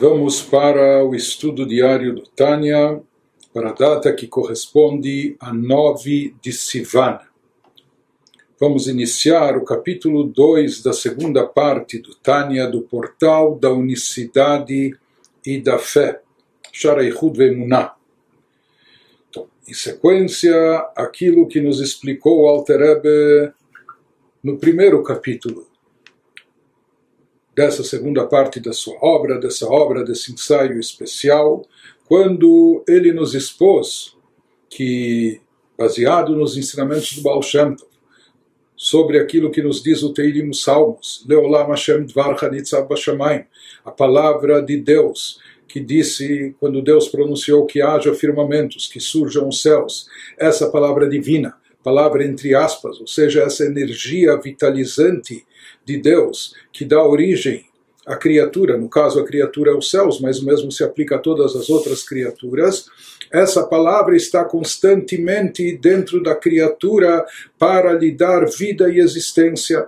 Vamos para o estudo diário do Tânia, para a data que corresponde a 9 de Sivan. Vamos iniciar o capítulo 2 da segunda parte do Tânia, do portal da unicidade e da fé, Shareichud Vemuná. Então, em sequência, aquilo que nos explicou o Alter Rebbe no primeiro capítulo dessa segunda parte da sua obra, dessa obra, desse ensaio especial, quando ele nos expôs que, baseado nos ensinamentos do Baal Shem Tov, sobre aquilo que nos diz o Teirim Salmos, Leolam Hashem Dvar Bashamayim, a palavra de Deus, que disse, quando Deus pronunciou que haja firmamentos, que surjam os céus, essa palavra divina, palavra entre aspas, ou seja, essa energia vitalizante de Deus que dá origem à criatura, no caso a criatura é os céus, mas o mesmo se aplica a todas as outras criaturas. Essa palavra está constantemente dentro da criatura para lhe dar vida e existência.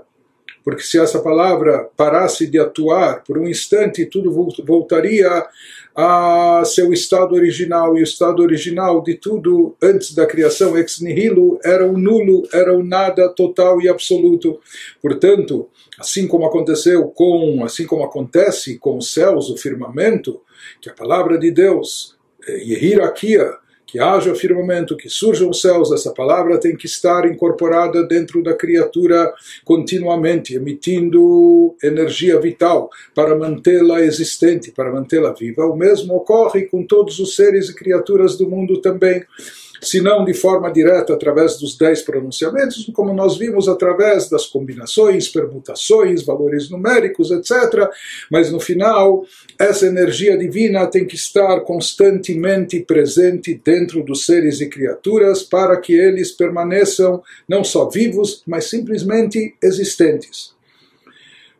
Porque se essa palavra parasse de atuar por um instante, tudo voltaria a seu estado original. E o estado original de tudo antes da criação, ex nihilo, era o nulo, era o nada total e absoluto. Portanto, assim como aconteceu com, assim como acontece com os céus, o firmamento, que a palavra de Deus, Yehirakia, eh, que haja firmamento, que surjam os céus, essa palavra tem que estar incorporada dentro da criatura continuamente, emitindo energia vital para mantê-la existente, para mantê-la viva. O mesmo ocorre com todos os seres e criaturas do mundo também se não de forma direta através dos dez pronunciamentos, como nós vimos através das combinações, permutações, valores numéricos, etc. Mas no final, essa energia divina tem que estar constantemente presente dentro dos seres e criaturas para que eles permaneçam não só vivos, mas simplesmente existentes.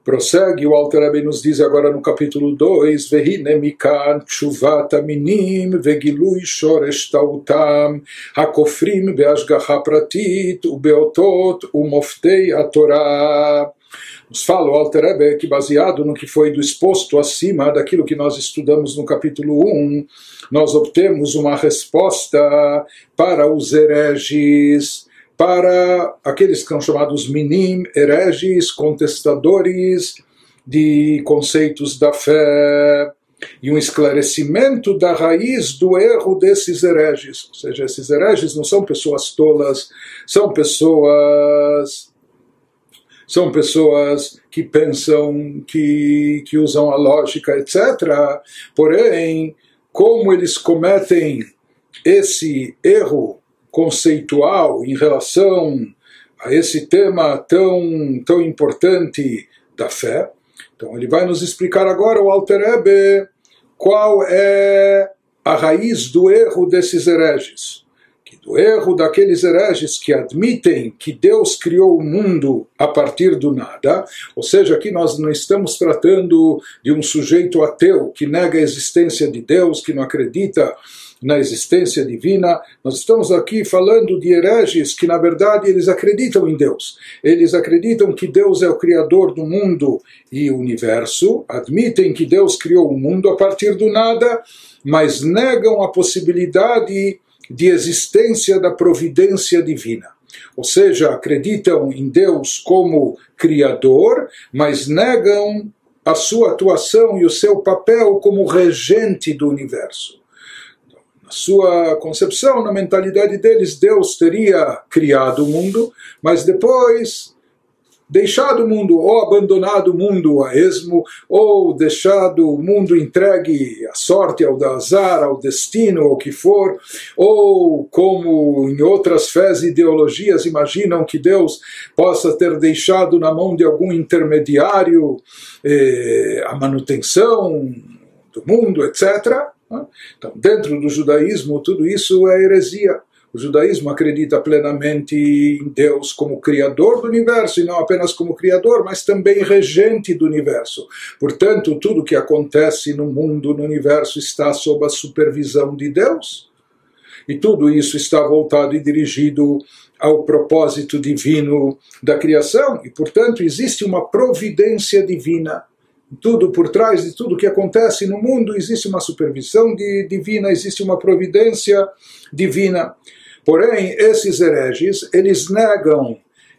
Prossegue, o Alter Rebbe nos diz agora no capítulo 2, Vehine mikan tshuvat vegilui shoresh tautam hakofrim beashgacha pratit ubeotot umoftei a Torah. Nos fala o Alter Rebbe que baseado no que foi do exposto acima daquilo que nós estudamos no capítulo 1, nós obtemos uma resposta para os hereges, para aqueles que são chamados minim, hereges, contestadores de conceitos da fé e um esclarecimento da raiz do erro desses hereges. Ou seja, esses hereges não são pessoas tolas, são pessoas são pessoas que pensam, que, que usam a lógica, etc. Porém, como eles cometem esse erro conceitual em relação a esse tema tão, tão importante da fé. Então ele vai nos explicar agora, o Alter Ebe, qual é a raiz do erro desses hereges. Que do erro daqueles hereges que admitem que Deus criou o mundo a partir do nada, ou seja, aqui nós não estamos tratando de um sujeito ateu que nega a existência de Deus, que não acredita na existência divina. Nós estamos aqui falando de hereges que, na verdade, eles acreditam em Deus. Eles acreditam que Deus é o criador do mundo e universo, admitem que Deus criou o mundo a partir do nada, mas negam a possibilidade de existência da providência divina. Ou seja, acreditam em Deus como criador, mas negam a sua atuação e o seu papel como regente do universo sua concepção, na mentalidade deles, Deus teria criado o mundo, mas depois deixado o mundo, ou abandonado o mundo a esmo, ou deixado o mundo entregue à sorte, ao azar, ao destino, ao que for, ou como em outras fés e ideologias imaginam que Deus possa ter deixado na mão de algum intermediário eh, a manutenção do mundo, etc. Então, dentro do judaísmo, tudo isso é heresia. O judaísmo acredita plenamente em Deus como criador do universo, e não apenas como criador, mas também regente do universo. Portanto, tudo que acontece no mundo, no universo, está sob a supervisão de Deus. E tudo isso está voltado e dirigido ao propósito divino da criação, e portanto existe uma providência divina tudo por trás de tudo que acontece no mundo existe uma supervisão de, divina, existe uma providência divina. Porém, esses hereges, eles negam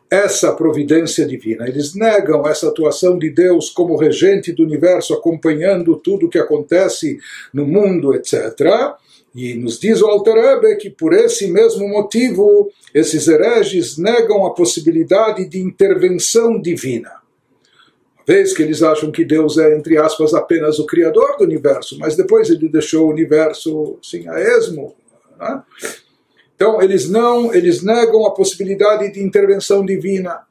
essa providência divina, eles negam essa atuação de Deus como regente do universo, acompanhando tudo que acontece no mundo, etc. E nos diz o Alter Ebe que por esse mesmo motivo esses hereges negam a possibilidade de intervenção divina. Vez que eles acham que Deus é, entre aspas, apenas o criador do universo, mas depois ele deixou o universo assim, a esmo. Né? Então eles não, eles negam a possibilidade de intervenção divina.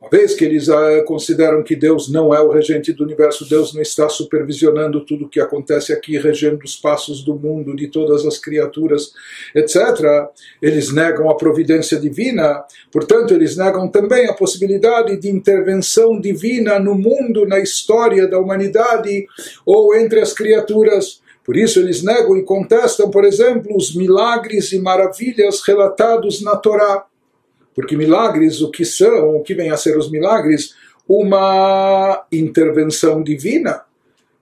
Uma vez que eles uh, consideram que Deus não é o regente do universo, Deus não está supervisionando tudo o que acontece aqui, regendo os passos do mundo, de todas as criaturas, etc., eles negam a providência divina, portanto, eles negam também a possibilidade de intervenção divina no mundo, na história da humanidade ou entre as criaturas. Por isso, eles negam e contestam, por exemplo, os milagres e maravilhas relatados na Torá. Porque milagres, o que são, o que vem a ser os milagres? Uma intervenção divina,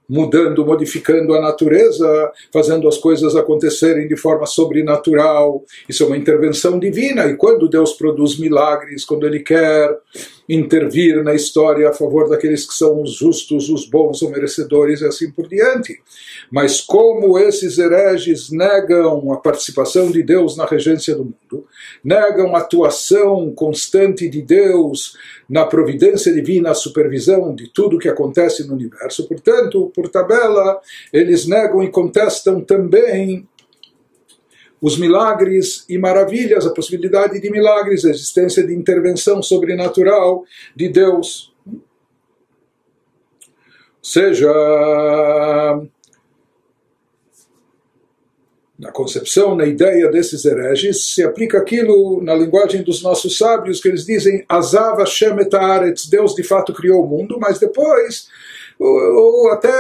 mudando, modificando a natureza, fazendo as coisas acontecerem de forma sobrenatural. Isso é uma intervenção divina. E quando Deus produz milagres, quando Ele quer intervir na história a favor daqueles que são os justos, os bons, os merecedores e assim por diante. Mas como esses hereges negam a participação de Deus na regência do mundo, negam a atuação constante de Deus na providência divina, a supervisão de tudo que acontece no universo, portanto, por tabela, eles negam e contestam também os milagres e maravilhas, a possibilidade de milagres, a existência de intervenção sobrenatural de Deus. Ou seja, na concepção, na ideia desses hereges, se aplica aquilo na linguagem dos nossos sábios, que eles dizem Azav Hashem et Deus de fato criou o mundo, mas depois ou, até,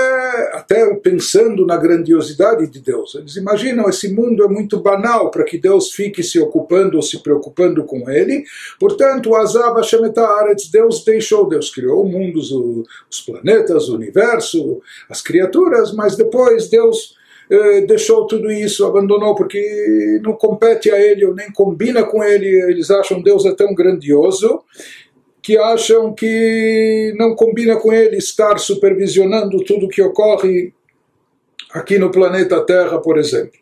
até pensando na grandiosidade de Deus. Eles imaginam esse mundo é muito banal para que Deus fique se ocupando ou se preocupando com ele. Portanto, Azab Hashemetaretz, Deus deixou, Deus criou o mundo, os planetas, o universo, as criaturas, mas depois Deus eh, deixou tudo isso, abandonou porque não compete a ele ou nem combina com ele. Eles acham Deus é tão grandioso que acham que não combina com ele estar supervisionando tudo o que ocorre aqui no planeta Terra, por exemplo.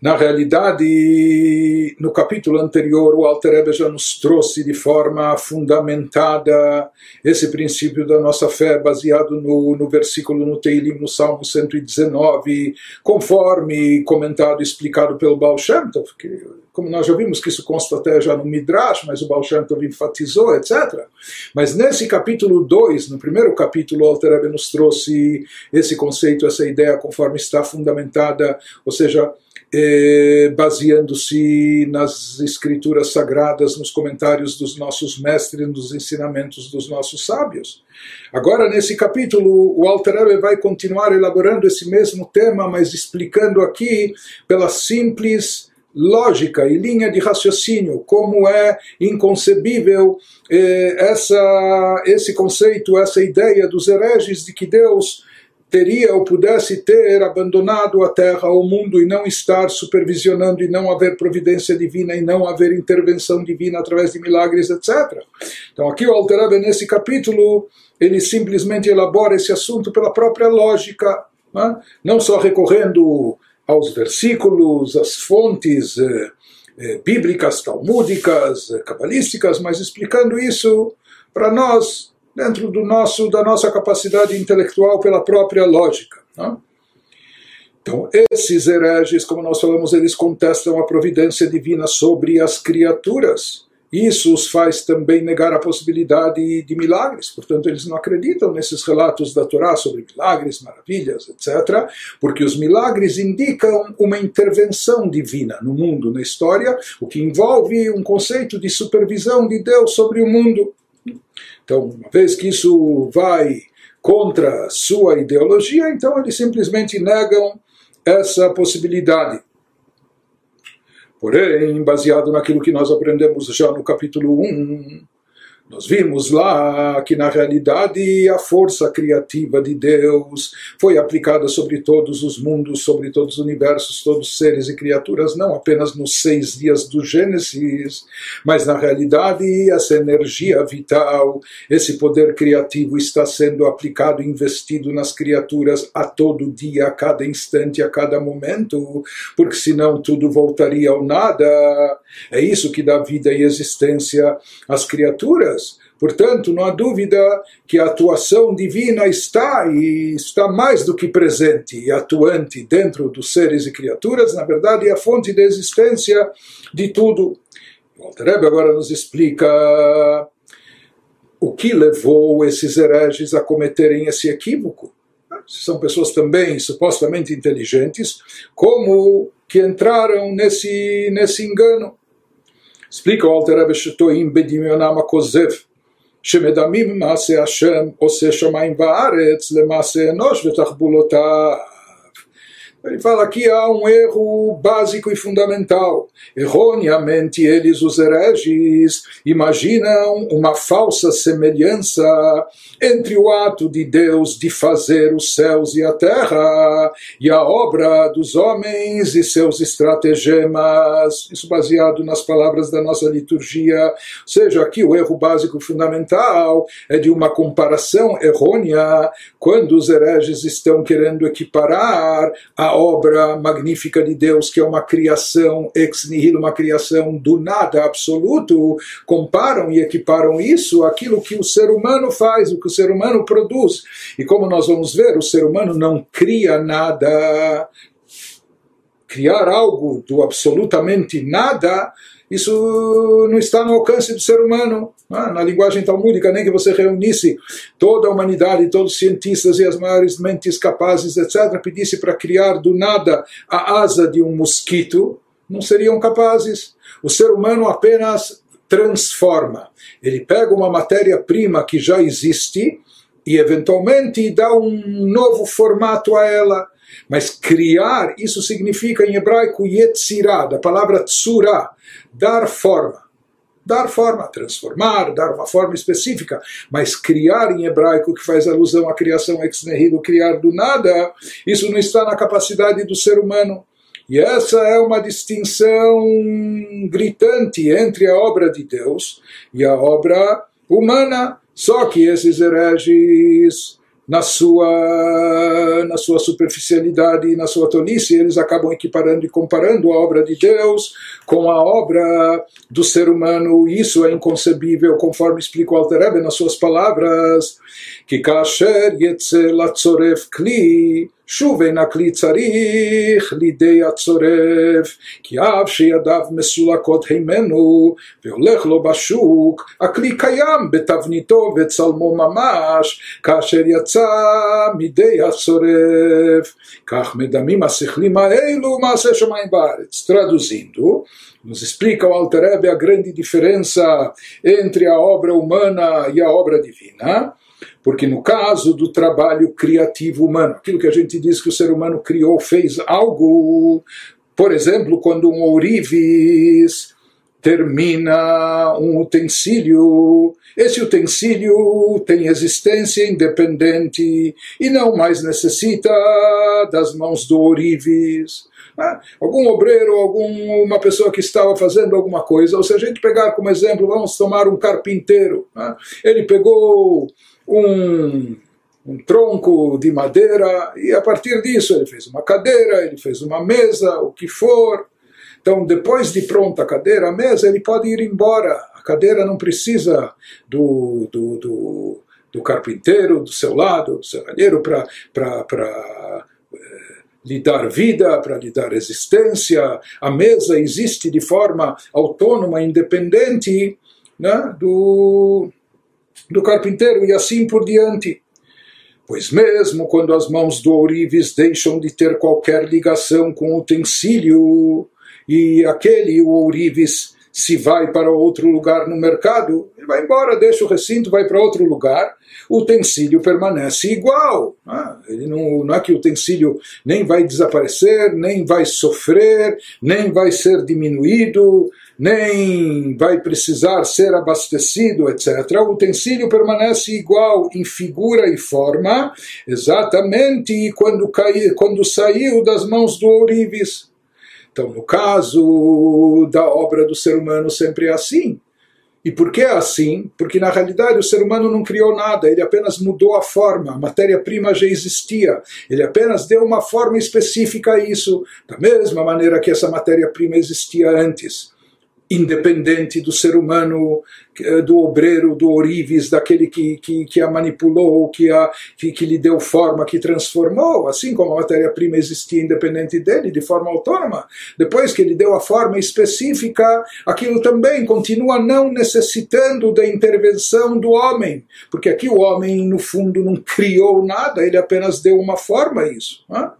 Na realidade, no capítulo anterior, o Alter já nos trouxe de forma fundamentada esse princípio da nossa fé, baseado no, no versículo no Teilim, no Salmo 119, conforme comentado e explicado pelo Baal Shem Tov, que, como nós já vimos que isso consta até já no Midrash, mas o Baal Shem Tov enfatizou, etc. Mas nesse capítulo 2, no primeiro capítulo, o Alter Rebbe nos trouxe esse conceito, essa ideia, conforme está fundamentada, ou seja, eh, baseando-se nas escrituras sagradas, nos comentários dos nossos mestres, nos ensinamentos dos nossos sábios. Agora, nesse capítulo, o Alter Rebbe vai continuar elaborando esse mesmo tema, mas explicando aqui pela simples lógica e linha de raciocínio, como é inconcebível eh, essa, esse conceito, essa ideia dos hereges de que Deus teria ou pudesse ter abandonado a terra, o mundo e não estar supervisionando e não haver providência divina e não haver intervenção divina através de milagres, etc. Então aqui o Alter nesse capítulo, ele simplesmente elabora esse assunto pela própria lógica, né? não só recorrendo aos versículos, às fontes eh, eh, bíblicas, talmúdicas, eh, cabalísticas, mas explicando isso para nós dentro do nosso, da nossa capacidade intelectual pela própria lógica. Não? Então, esses hereges, como nós falamos, eles contestam a providência divina sobre as criaturas. Isso os faz também negar a possibilidade de milagres. Portanto, eles não acreditam nesses relatos da Torá sobre milagres, maravilhas, etc., porque os milagres indicam uma intervenção divina no mundo, na história, o que envolve um conceito de supervisão de Deus sobre o mundo. Então, uma vez que isso vai contra sua ideologia, então eles simplesmente negam essa possibilidade. Porém, baseado naquilo que nós aprendemos já no capítulo 1, Nós vimos lá que, na realidade, a força criativa de Deus foi aplicada sobre todos os mundos, sobre todos os universos, todos os seres e criaturas, não apenas nos seis dias do Gênesis, mas, na realidade, essa energia vital, esse poder criativo está sendo aplicado, investido nas criaturas a todo dia, a cada instante, a cada momento, porque senão tudo voltaria ao nada. É isso que dá vida e existência às criaturas. Portanto, não há dúvida que a atuação divina está e está mais do que presente e atuante dentro dos seres e criaturas, na verdade é a fonte da existência de tudo. O Alter agora nos explica o que levou esses hereges a cometerem esse equívoco. São pessoas também supostamente inteligentes, como que entraram nesse, nesse engano. Explica o Alter Rebbe Shetoim Bedimionam Akozev, שמדמים מעשה השם עושה שמיים וארץ למעשה אנוש ותחבולותיו Ele fala aqui há um erro básico e fundamental. Erroneamente, eles, os hereges, imaginam uma falsa semelhança entre o ato de Deus de fazer os céus e a terra e a obra dos homens e seus estratagemas. Isso baseado nas palavras da nossa liturgia. Ou seja, aqui o erro básico e fundamental é de uma comparação errônea quando os hereges estão querendo equiparar a obra magnífica de Deus, que é uma criação ex nihilo, uma criação do nada absoluto, comparam e equiparam isso àquilo que o ser humano faz, o que o ser humano produz. E como nós vamos ver, o ser humano não cria nada. Criar algo do absolutamente nada isso não está no alcance do ser humano. Ah, na linguagem talmúdica, nem que você reunisse toda a humanidade, todos os cientistas e as maiores mentes capazes, etc., pedisse para criar do nada a asa de um mosquito, não seriam capazes. O ser humano apenas transforma. Ele pega uma matéria-prima que já existe e, eventualmente, dá um novo formato a ela. Mas criar, isso significa em hebraico yetzirah, da palavra tsura, dar forma. Dar forma, transformar, dar uma forma específica, mas criar em hebraico, que faz alusão à criação ex nihilo, criar do nada, isso não está na capacidade do ser humano. E essa é uma distinção gritante entre a obra de Deus e a obra humana. Só que esses hereges na sua, na sua superficialidade e na sua tolice, eles acabam equiparando e comparando a obra de Deus com a obra do ser humano. Isso é inconcebível, conforme explica o Alter nas suas palavras, que kasher yetze latzoref kli, שוב אין הכלי צריך לידי הצורף, כי אף שידיו מסולקות הימנו והולך לו בשוק, הכלי קיים בתבניתו וצלמו ממש, כאשר יצא מידי הצורף. כך מדמים השכלים האלו מעשה שמיים בארץ. Traduzindo, nos explica o Alter Rebbe a grande diferença entre a obra humana e a obra divina. Porque no caso do trabalho criativo humano, aquilo que a gente diz que o ser humano criou, fez algo, por exemplo, quando um ourives termina um utensílio, esse utensílio tem existência independente e não mais necessita das mãos do ourives. Né? Algum obreiro, alguma pessoa que estava fazendo alguma coisa, ou se a gente pegar como exemplo, vamos tomar um carpinteiro, né? ele pegou um, um tronco de madeira e a partir disso ele fez uma cadeira, ele fez uma mesa, o que for. Então, depois de pronta a cadeira, a mesa, ele pode ir embora. A cadeira não precisa do, do, do, do carpinteiro do seu lado, do serralheiro, para eh, lhe dar vida, para lhe dar existência. A mesa existe de forma autônoma, independente né, do, do carpinteiro e assim por diante. Pois mesmo quando as mãos do ourives deixam de ter qualquer ligação com o utensílio, e aquele, o ourives, se vai para outro lugar no mercado, ele vai embora, deixa o recinto, vai para outro lugar, o utensílio permanece igual. Ah, ele não, não é que o utensílio nem vai desaparecer, nem vai sofrer, nem vai ser diminuído, nem vai precisar ser abastecido, etc. O utensílio permanece igual em figura e forma, exatamente quando, cai, quando saiu das mãos do ourives. Então, no caso da obra do ser humano, sempre é assim. E por que é assim? Porque na realidade o ser humano não criou nada, ele apenas mudou a forma, a matéria-prima já existia, ele apenas deu uma forma específica a isso, da mesma maneira que essa matéria-prima existia antes independente do ser humano, eh, do obreiro, do orives, daquele que, que, que a manipulou, que, a, que, que lhe deu forma, que transformou, assim como a matéria-prima existia independente dele, de forma autônoma. Depois que ele deu a forma específica, aquilo também continua não necessitando da intervenção do homem, porque aqui o homem, no fundo, não criou nada, ele apenas deu uma forma a isso. Né?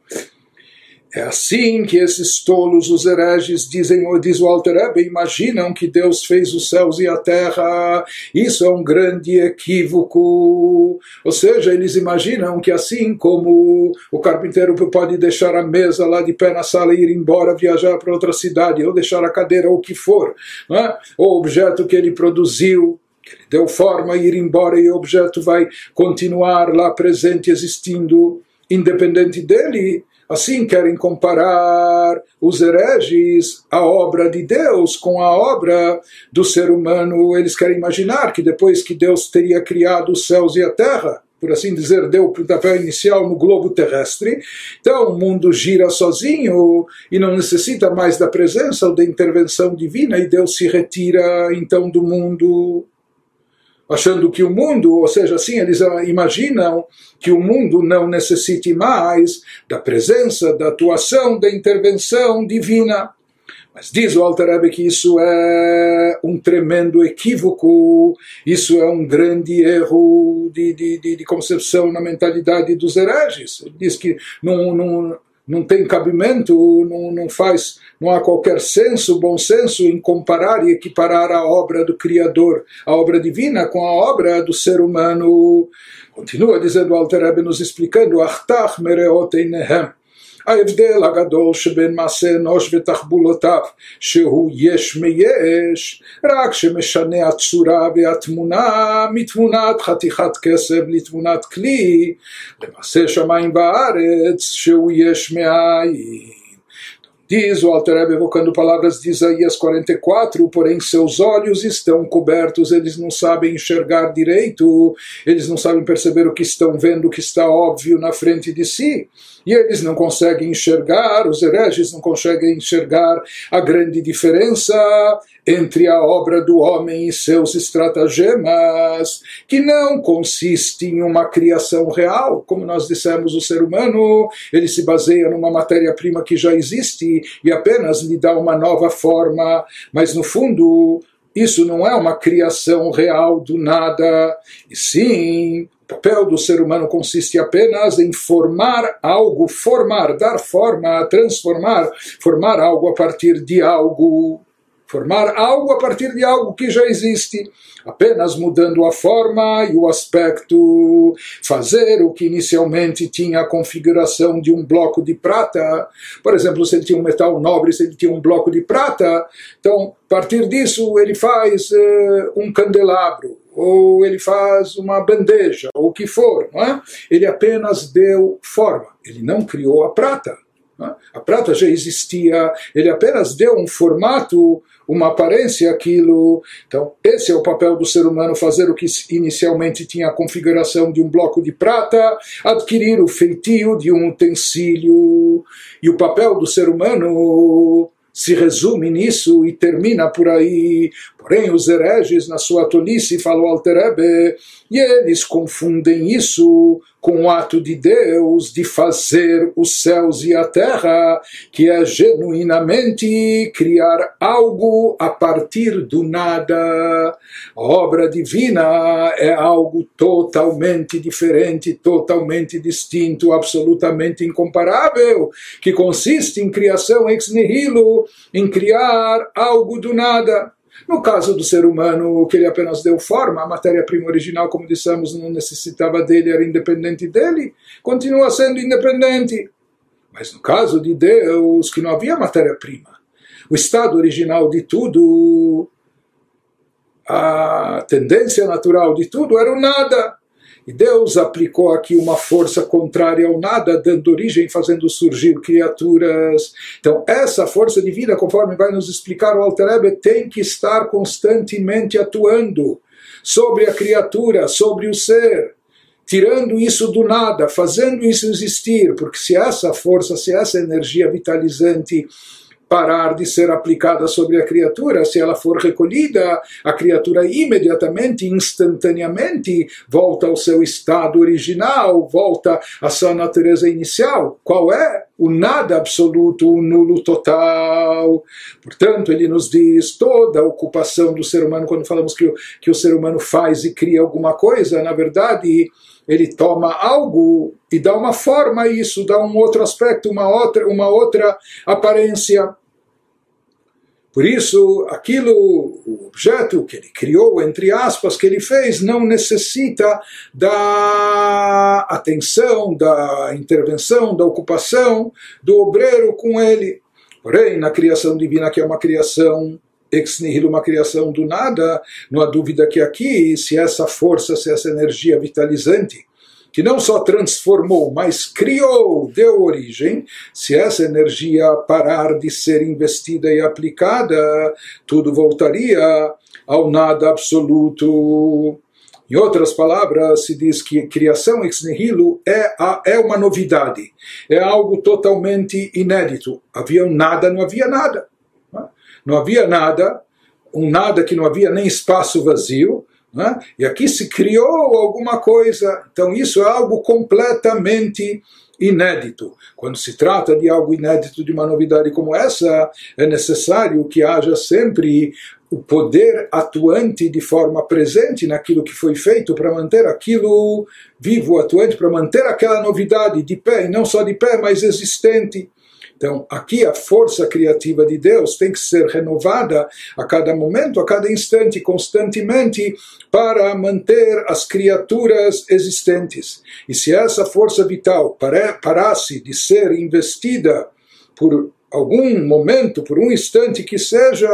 É assim que esses tolos, os hereges, dizem, diz o Alter imaginam que Deus fez os céus e a terra. Isso é um grande equívoco. Ou seja, eles imaginam que assim como o carpinteiro pode deixar a mesa lá de pé na sala e ir embora, viajar para outra cidade, ou deixar a cadeira, ou o que for, é? o objeto que ele produziu, que ele deu forma ir embora e o objeto vai continuar lá presente, existindo, independente dele, Assim querem comparar os hereges a obra de Deus com a obra do ser humano. Eles querem imaginar que depois que Deus teria criado os céus e a terra, por assim dizer, deu o pontapé inicial no globo terrestre. Então o mundo gira sozinho e não necessita mais da presença ou da intervenção divina e Deus se retira então do mundo achando que o mundo, ou seja, assim eles imaginam que o mundo não necessite mais da presença, da atuação, da intervenção divina. Mas diz o Alter Rebbe que isso é um tremendo equívoco, isso é um grande erro de, de, de, de concepção na mentalidade dos hereges. Ele diz que não, não tem cabimento, não, não faz, não há qualquer senso, bom senso em comparar e equiparar a obra do Criador, a obra divina, com a obra do ser humano. Continua dizendo o Alter Rebbe nos explicando, Achtach mereot einehem. ההבדל הגדול שבין מעשה אנוש ותחבולותיו, שהוא יש מיש, רק שמשנה הצורה והתמונה מתמונת חתיכת כסף לתמונת כלי, למעשה שמיים וארץ, שהוא יש מאין. Diz o Alter Rebbe evocando palavras de Isaías 44, porém seus olhos estão cobertos, eles não sabem enxergar direito, eles não sabem perceber o que estão vendo, o que está óbvio na frente de si. E eles não conseguem enxergar, os hereges não conseguem enxergar a grande diferença entre a obra do homem e seus estratagemas, que não consiste em uma criação real. Como nós dissemos, o ser humano ele se baseia numa matéria-prima que já existe e apenas lhe dá uma nova forma, mas no fundo isso não é uma criação real do nada, e sim o papel do ser humano consiste apenas em formar algo, formar, dar forma, transformar, formar algo a partir de algo formar algo a partir de algo que já existe, apenas mudando a forma e o aspecto, fazer o que inicialmente tinha a configuração de um bloco de prata. Por exemplo, se ele tinha um metal nobre, se ele tinha um bloco de prata, então, a partir disso, ele faz uh, um candelabro, ou ele faz uma bandeja, ou o que for, não é? Ele apenas deu forma, ele não criou a prata. É? A prata já existia, ele apenas deu um formato uma aparência aquilo. Então, esse é o papel do ser humano, fazer o que inicialmente tinha a configuração de um bloco de prata, adquirir o feitio de um utensílio. E o papel do ser humano se resume nisso e termina por aí. Porém, os hereges, na sua tolice, falou Alterebe, e eles confundem isso com o ato de Deus de fazer os céus e a terra, que é genuinamente criar algo a partir do nada. A obra divina é algo totalmente diferente, totalmente distinto, absolutamente incomparável, que consiste em criação ex nihilo, em criar algo do nada. No caso do ser humano, que ele apenas deu forma, a matéria-prima original, como dissemos, não necessitava dele, era independente dele, continua sendo independente. Mas no caso de Deus, que não havia matéria-prima, O estado original de tudo, a tendência natural de tudo era o nada. E Deus aplicou aqui uma força contrária ao nada, dando origem, fazendo surgir criaturas. Então, essa força divina, conforme vai nos explicar o Alter Ebe, tem que estar constantemente atuando sobre a criatura, sobre o ser, tirando isso do nada, fazendo isso existir, porque se essa força, se essa energia vitalizante parar de ser aplicada sobre a criatura, se ela for recolhida, a criatura imediatamente, instantaneamente, volta ao seu estado original, volta à sua natureza inicial. Qual é? O nada absoluto, o nulo total. Portanto, ele nos diz toda a ocupação do ser humano, quando falamos que o, que o ser humano faz e cria alguma coisa, na verdade, ele toma algo e dá uma forma a isso, dá um outro aspecto, uma outra, uma outra aparência. Por isso, aquilo, o objeto que ele criou, entre aspas, que ele fez, não necessita da atenção, da intervenção, da ocupação do obreiro com ele. Porém, na criação divina, que é uma criação ex nihilo, uma criação do nada, não há dúvida que aqui, se essa força, se essa energia vitalizante, que não só transformou, mas criou, deu origem, se essa energia parar de ser investida e aplicada, tudo voltaria ao nada absoluto. Em outras palavras, se diz que criação ex nihilo é, a, é uma novidade, é algo totalmente inédito. Havia um nada, não havia nada. Não havia nada, um nada que não havia nem espaço vazio, né? e aqui se criou alguma coisa. Então isso é algo completamente inédito. Quando se trata de algo inédito, de uma novidade como essa, é necessário que haja sempre o poder atuante de forma presente naquilo que foi feito para manter aquilo vivo, atuante, para manter aquela novidade de pé, e não só de pé, mas existente. Então, aqui a força criativa de Deus tem que ser renovada a cada momento, a cada instante, constantemente, para manter as criaturas existentes. E se essa força vital parasse de ser investida por algum momento, por um instante que seja,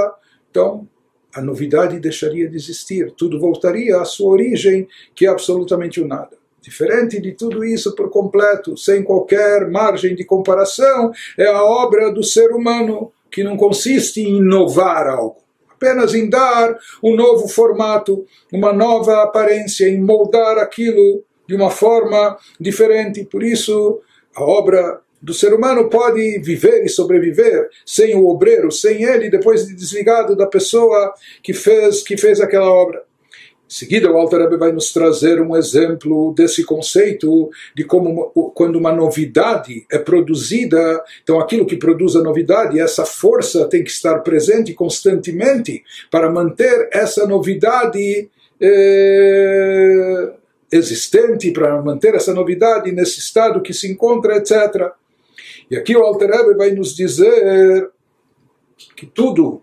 então a novidade deixaria de existir, tudo voltaria à sua origem, que é absolutamente o nada. Diferente de tudo isso por completo, sem qualquer margem de comparação, é a obra do ser humano, que não consiste em inovar algo, apenas em dar um novo formato, uma nova aparência, em moldar aquilo de uma forma diferente. Por isso, a obra do ser humano pode viver e sobreviver sem o obreiro, sem ele, depois de desligado da pessoa que fez, que fez aquela obra. Em seguida, o Alter Rebbe vai nos trazer um exemplo desse conceito de como quando uma novidade é produzida, então aquilo que produz a novidade, essa força tem que estar presente constantemente para manter essa novidade eh, existente, para manter essa novidade nesse estado que se encontra, etc. E aqui o Alter Rebbe vai nos dizer que tudo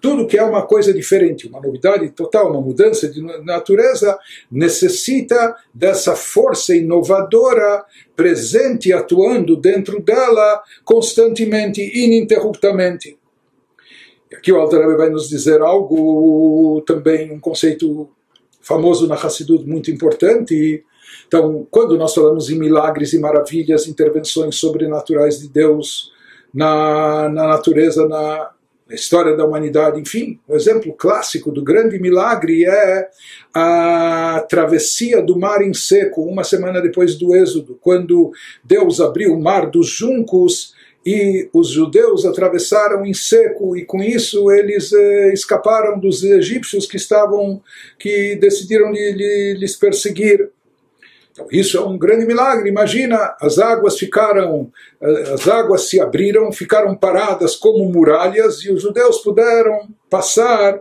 tudo que é uma coisa diferente, uma novidade total, uma mudança de natureza, necessita dessa força inovadora presente, atuando dentro dela constantemente, ininterruptamente. Aqui o Alter vai nos dizer algo também, um conceito famoso na Hassidut, muito importante. Então, quando nós falamos em milagres e maravilhas, intervenções sobrenaturais de Deus na, na natureza, na, na história da humanidade. Enfim, um exemplo clássico do grande milagre é a travessia do mar em seco, uma semana depois do Êxodo, quando Deus abriu o mar dos juncos e os judeus atravessaram em seco e com isso eles eh, escaparam dos egípcios que estavam que decidiram lhe, lhe, lhes perseguir então, isso é um grande milagre. Imagina, as águas ficaram, eh, as águas se abriram, ficaram paradas como muralhas e os judeus puderam passar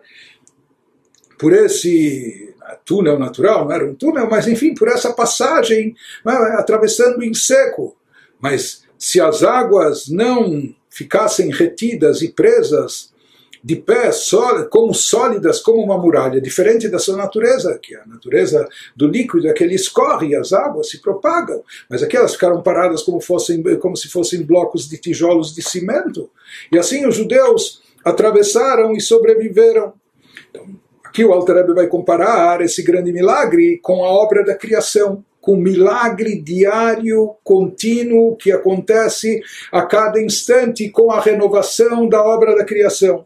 por esse túnel natural, não era um túnel, mas enfim, por essa passagem, é? atravessando em seco. Mas se as águas não ficassem retidas e presas de pé, como sólidas como uma muralha, diferente da sua natureza, que a natureza do líquido é que ele escorre as águas se propagam, mas aqui elas ficaram paradas como, fossem, como se fossem blocos de tijolos de cimento. E assim os judeus atravessaram e sobreviveram. Então, aqui o Alter vai comparar esse grande milagre com a obra da criação com o milagre diário, contínuo, que acontece a cada instante com a renovação da obra da criação.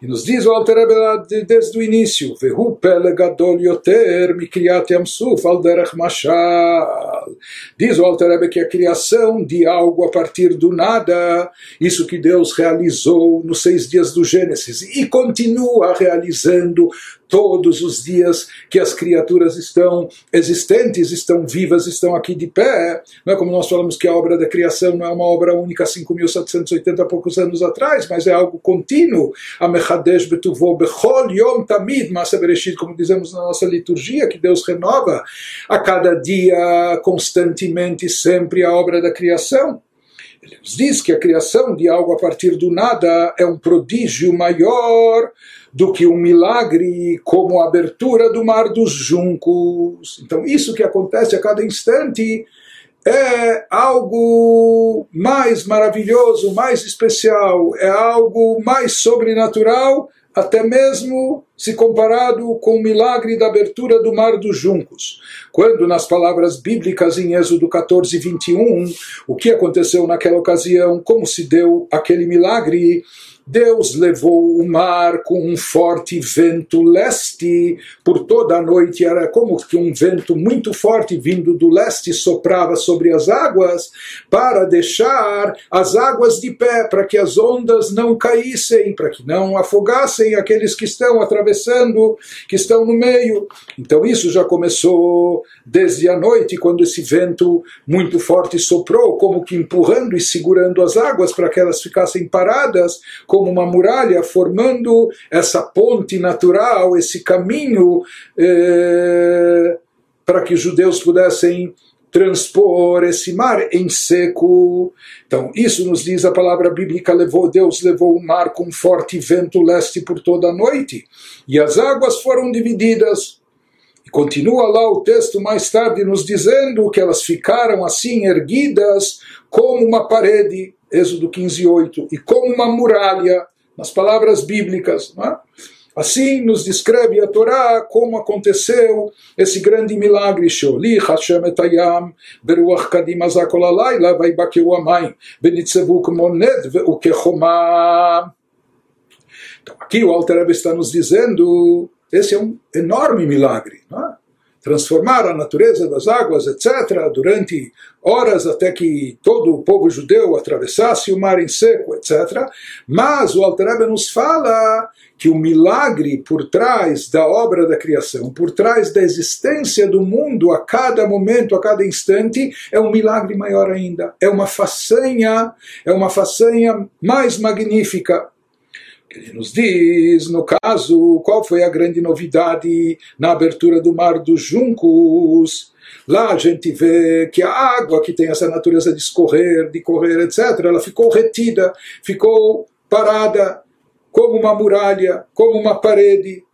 E nos diz o Alter Rebbe desde o início, Vehu pele gadol yoter mikriat yamsuf al derech mashal. Diz o Alter Rebbe que a criação de algo a partir do nada, isso que Deus realizou nos seis dias do Gênesis e continua realizando todos os dias que as criaturas estão existentes, estão vivas, estão aqui de pé. Não é como nós falamos que a obra da criação não é uma obra única 5.780 poucos anos atrás, mas é algo contínuo. A Mechadesh Betuvo Bechol Yom Tamid Bereshit, como dizemos na nossa liturgia, que Deus renova a cada dia, constantemente, sempre a obra da criação. Ele nos diz que a criação de algo a partir do nada é um prodígio maior do que um milagre como a abertura do mar dos juncos. Então, isso que acontece a cada instante é algo mais maravilhoso, mais especial, é algo mais sobrenatural, até mesmo se comparado com o milagre da abertura do mar dos juncos. Quando, nas palavras bíblicas em Êxodo 14, 21, o que aconteceu naquela ocasião, como se deu aquele milagre, Deus levou o mar com um forte vento leste por toda a noite. Era como que um vento muito forte vindo do leste soprava sobre as águas para deixar as águas de pé, para que as ondas não caíssem, para que não afogassem aqueles que estão atravessando, que estão no meio. Então isso já começou desde a noite, quando esse vento muito forte soprou, como que empurrando e segurando as águas para que elas ficassem paradas como uma muralha, formando essa ponte natural, esse caminho eh, para que os judeus pudessem transpor esse mar em seco. Então, isso nos diz a palavra bíblica: levou, Deus levou o mar com forte vento leste por toda a noite, e as águas foram divididas. E continua lá o texto mais tarde nos dizendo que elas ficaram assim erguidas como uma parede. Êxodo 15, 8, e como uma muralha, nas palavras bíblicas. É? Assim nos descreve a Torá como aconteceu esse grande milagre. Então aqui o Alter está nos dizendo esse é um enorme milagre. Não é? Transformar a natureza das águas, etc., durante horas até que todo o povo judeu atravessasse o mar em seco, etc. Mas o Altareba nos fala que o milagre por trás da obra da criação, por trás da existência do mundo a cada momento, a cada instante, é um milagre maior ainda. É uma façanha, é uma façanha mais magnífica ele nos diz, no caso, qual foi a grande novidade na abertura do Mar dos Juncos. Lá a gente vê que a água que tem essa natureza de escorrer, de correr, etc., ela ficou retida, ficou parada como uma muralha, como uma parede.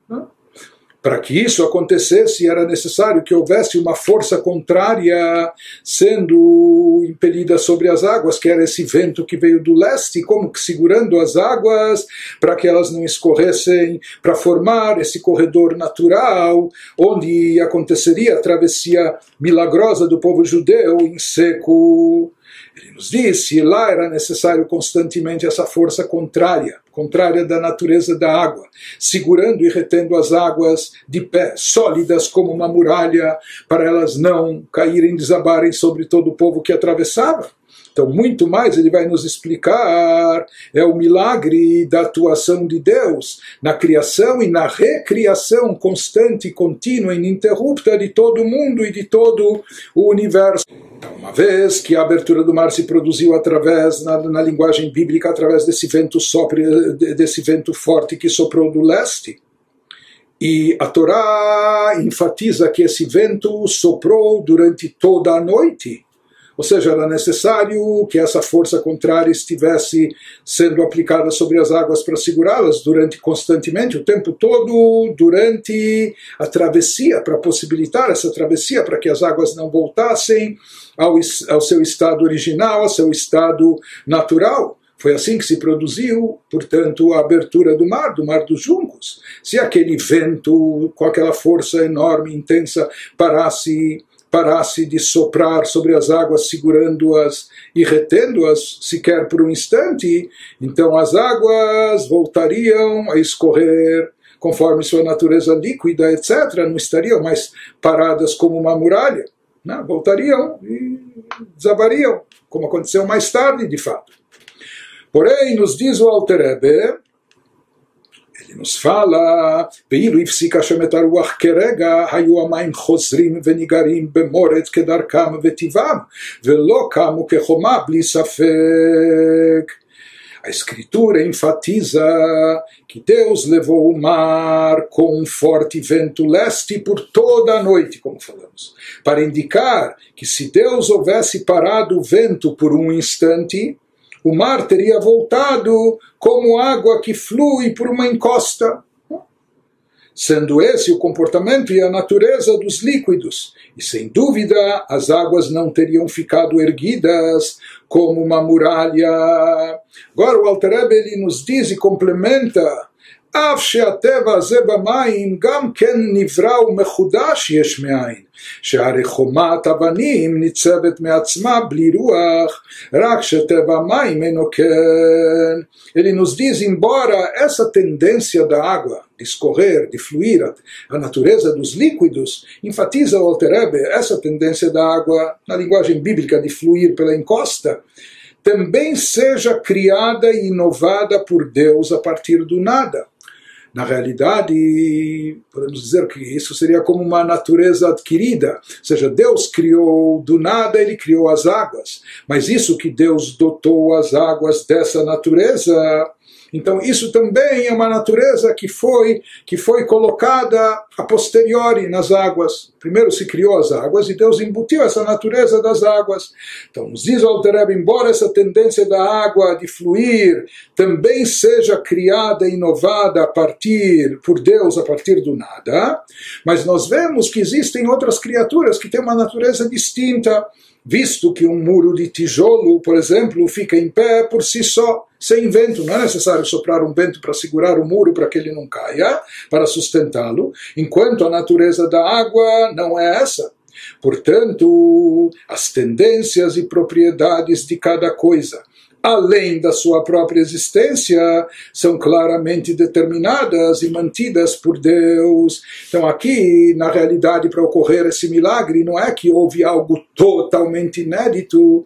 Para que isso acontecesse, era necessário que houvesse uma força contrária sendo impelida sobre as águas, que era esse vento que veio do leste, como que segurando as águas para que elas não escorressem, para formar esse corredor natural, onde aconteceria a travessia milagrosa do povo judeu em seco. Ele nos disse, lá era necessário constantemente essa força contrária, contrária da natureza da água, segurando e retendo as águas de pé, sólidas como uma muralha, para elas não caírem, desabarem sobre todo o povo que atravessava. Então, muito mais ele vai nos explicar é o milagre da atuação de Deus na criação e na recriação constante, contínua, ininterrupta de todo o mundo e de todo o universo. Então, uma vez que a abertura do mar se produziu através, na, na linguagem bíblica, através desse vento sopre, desse vento forte que soprou do leste, e a Torá enfatiza que esse vento soprou durante toda a noite. Ou seja, era necessário que essa força contrária estivesse sendo aplicada sobre as águas para segurá-las durante constantemente, o tempo todo, durante a travessia, para possibilitar essa travessia, para que as águas não voltassem ao, ao seu estado original, ao seu estado natural. Foi assim que se produziu, portanto, a abertura do mar, do mar dos juncos. Se aquele vento, com aquela força enorme, intensa, parasse parasse de soprar sobre as águas, segurando-as e retendo-as sequer por um instante, então as águas voltariam a escorrer conforme sua natureza líquida, etc., não estariam mais paradas como uma muralha. Né? Voltariam e desabariam, como aconteceu mais tarde, de fato. Porém, nos diz o Alter e nos fala, Veilu ifsika shemetaruach kerega, hayu amaim chosrim venigarim bemoret kedarkam vetivam, velo kamu kechoma bli safek. A Escritura enfatiza que Deus levou o mar com um forte vento leste por toda a noite, como falamos, para indicar que se Deus houvesse parado o vento por um instante, o mar teria voltado como água que flui por uma encosta. Sendo esse o comportamento e a natureza dos líquidos, e sem dúvida as águas não teriam ficado erguidas como uma muralha. Agora o Alter ele nos diz e complementa אף שהטבע הזה במים גם כן נברא ומחודש יש מאין, שהרי חומת אבנים ניצבת מעצמה בלי רוח, רק שטבע המים אינו כן. Ele nos diz, embora essa tendência da água de escorrer, de fluir, a natureza dos líquidos, enfatiza o Alterebe, essa tendência da água, na linguagem bíblica, de fluir pela encosta, também seja criada e inovada por Deus a partir do nada na realidade, podemos dizer que isso seria como uma natureza adquirida, ou seja, Deus criou do nada, ele criou as águas, mas isso que Deus dotou as águas dessa natureza então isso também é uma natureza que foi que foi colocada a posteriori nas águas. Primeiro se criou as águas e Deus embutiu essa natureza das águas. Então nos diz Altereb, embora essa tendência da água de fluir também seja criada e inovada a partir por Deus a partir do nada, mas nós vemos que existem outras criaturas que têm uma natureza distinta visto que um muro de tijolo, por exemplo, fica em pé por si só, sem vento. Não é necessário soprar um vento para segurar o muro para que ele não caia, para sustentá-lo, enquanto a natureza da água não é essa. Portanto, as tendências e propriedades de cada coisa além da sua própria existência, são claramente determinadas e mantidas por Deus. Então, aqui, na realidade, para ocorrer esse milagre, não é que houve algo totalmente inédito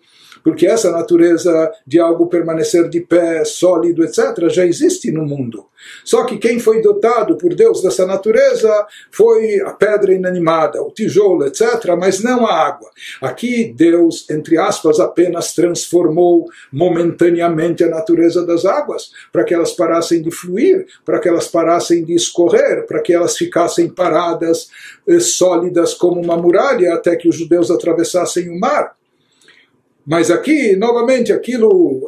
porque essa natureza de algo permanecer de pé, sólido, etc., já existe no mundo. Só que quem foi dotado por Deus dessa natureza foi a pedra inanimada, o tijolo, etc., mas não a água. Aqui Deus, entre aspas, apenas transformou momentaneamente a natureza das águas, para que elas parassem de fluir, para que elas parassem de escorrer, para que elas ficassem paradas, eh, sólidas como uma muralha, até que os judeus atravessassem o mar. Mas aqui, novamente, aquilo,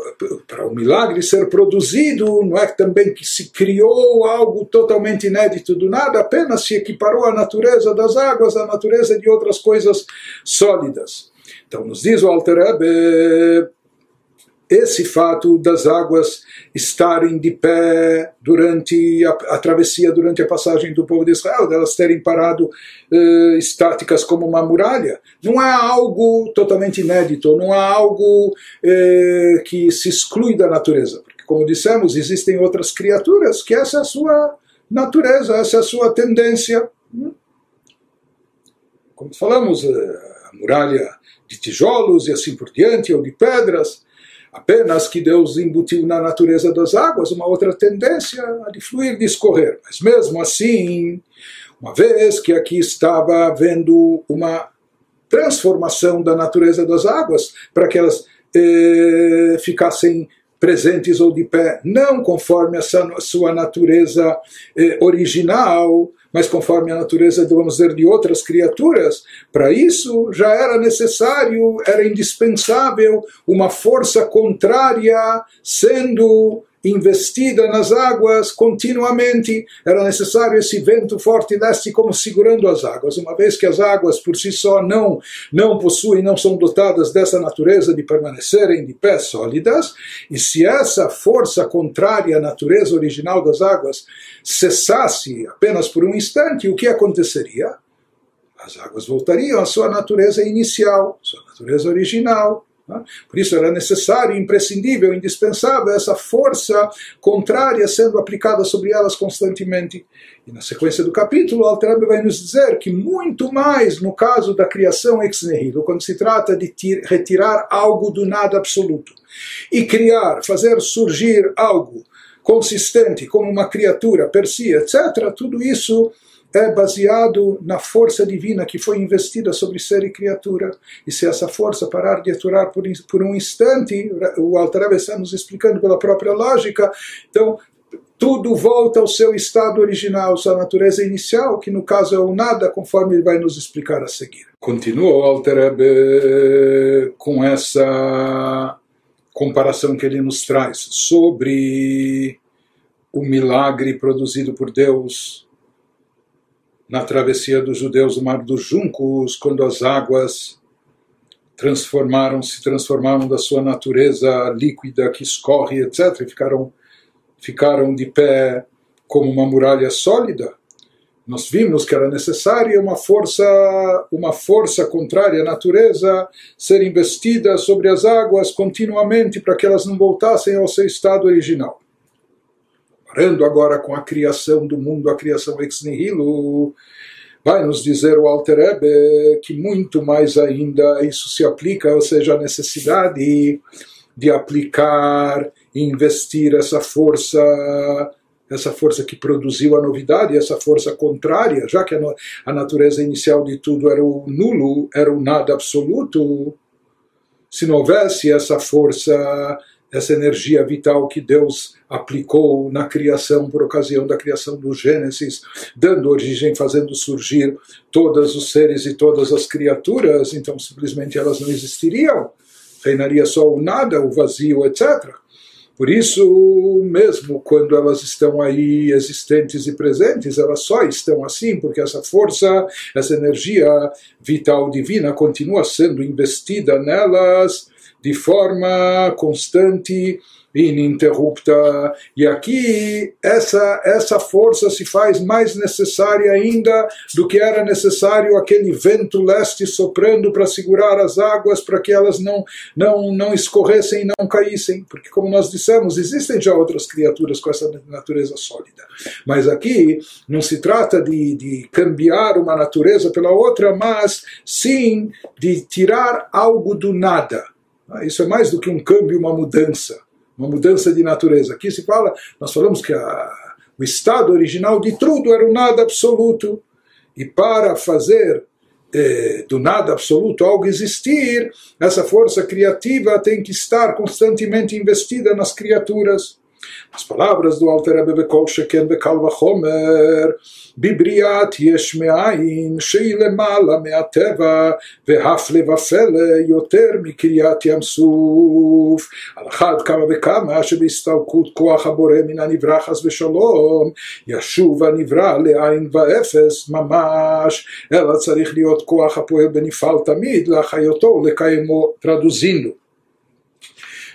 para o milagre ser produzido, não é também que se criou algo totalmente inédito do nada, apenas se equiparou a natureza das águas à natureza de outras coisas sólidas. Então, nos diz o Alter Ebe, esse fato das águas estarem de pé durante a, a, travessia, durante a passagem do povo de Israel, delas terem parado eh, estáticas como uma muralha, não é algo totalmente inédito, não é algo eh, que se exclui da natureza. Porque, como dissemos, existem outras criaturas que essa é a sua natureza, essa é a sua tendência. Como falamos, eh, a muralha de tijolos e assim por diante, ou de pedras, Apenas que Deus embutiu na natureza das águas uma outra tendência a de fluir, de escorrer. Mas mesmo assim, uma vez que aqui estava havendo uma transformação da natureza das águas para que elas eh, ficassem presentes ou de pé, não conforme a sua natureza eh, original, mas conforme a natureza, vamos dizer, de outras criaturas, para isso já era necessário, era indispensável uma força contrária sendo investida nas águas continuamente. Era necessário esse vento forte leste como segurando as águas, uma vez que as águas por si só não, não possuem, não são dotadas dessa natureza de permanecerem de pé sólidas, e se essa força contrária à natureza original das águas cessasse apenas por um instante, o que aconteceria? As águas voltariam à sua natureza inicial, sua natureza original. Né? Por isso era necessário, imprescindível, indispensável essa força contrária sendo aplicada sobre elas constantemente. E na sequência do capítulo, Alter vai nos dizer que muito mais no caso da criação ex nihilo, quando se trata de retirar algo do nada absoluto e criar, fazer surgir algo consistente como uma criatura per si, etc., tudo isso é baseado na força divina que foi investida sobre ser e criatura. E se essa força parar de atuar por, por um instante, o Altareb está nos explicando pela própria lógica, então tudo volta ao seu estado original, sua natureza inicial, que no caso é o nada, conforme ele vai nos explicar a seguir. Continua o Altareb com essa comparação que ele nos traz sobre o milagre produzido por Deus na travessia dos judeus do Mar dos Juncos, quando as águas transformaram, se transformaram da sua natureza líquida que escorre, etc., ficaram, ficaram de pé como uma muralha sólida. Nós vimos que era necessária uma força, uma força contrária à natureza ser investida sobre as águas continuamente para que elas não voltassem ao seu estado original. Comparando agora com a criação do mundo, a criação ex nihilo, vai nos dizer o Alter Ebe que muito mais ainda isso se aplica, ou seja, a necessidade de aplicar e investir essa força essa força que produziu a novidade, essa força contrária, já que a, natureza inicial de tudo era o nulo, era o nada absoluto, se não houvesse essa força essa energia vital que Deus aplicou na criação por ocasião da criação do Gênesis, dando origem, fazendo surgir todos os seres e todas as criaturas, então simplesmente elas não existiriam, reinaria só o nada, o vazio, etc. Por isso, mesmo quando elas estão aí existentes e presentes, elas só estão assim porque essa força, essa energia vital divina continua sendo investida nelas de forma constante ininterrupta. E aqui essa, essa força se faz mais necessária ainda do que era necessário aquele vento leste soprando para segurar as águas para que elas não, não, não escorressem e não caíssem. Porque, como nós dissemos, existem já outras criaturas com essa natureza sólida. Mas aqui não se trata de, de cambiar uma natureza pela outra, mas sim de tirar algo do nada isso é mais do que um câmbio, uma mudança, uma mudança de natureza. Aqui se fala, nós falamos que a, o estado original de tudo era o nada absoluto. E para fazer eh, do nada absoluto algo existir, essa força criativa tem que estar constantemente investida nas criaturas. As palavras do Alter Rebbe Bekol Sheken Bekal Vachomer בבריאת יש מאין שהיא למעלה מהטבע והפלא ופלא יותר מקריאת ים סוף על אחת כמה וכמה שבהסתלקות כוח הבורא מן הנברא חס ושלום ישוב הנברא לעין ואפס ממש אלא צריך להיות כוח הפועל בנפעל תמיד להחיותו ולקיימו traduzindo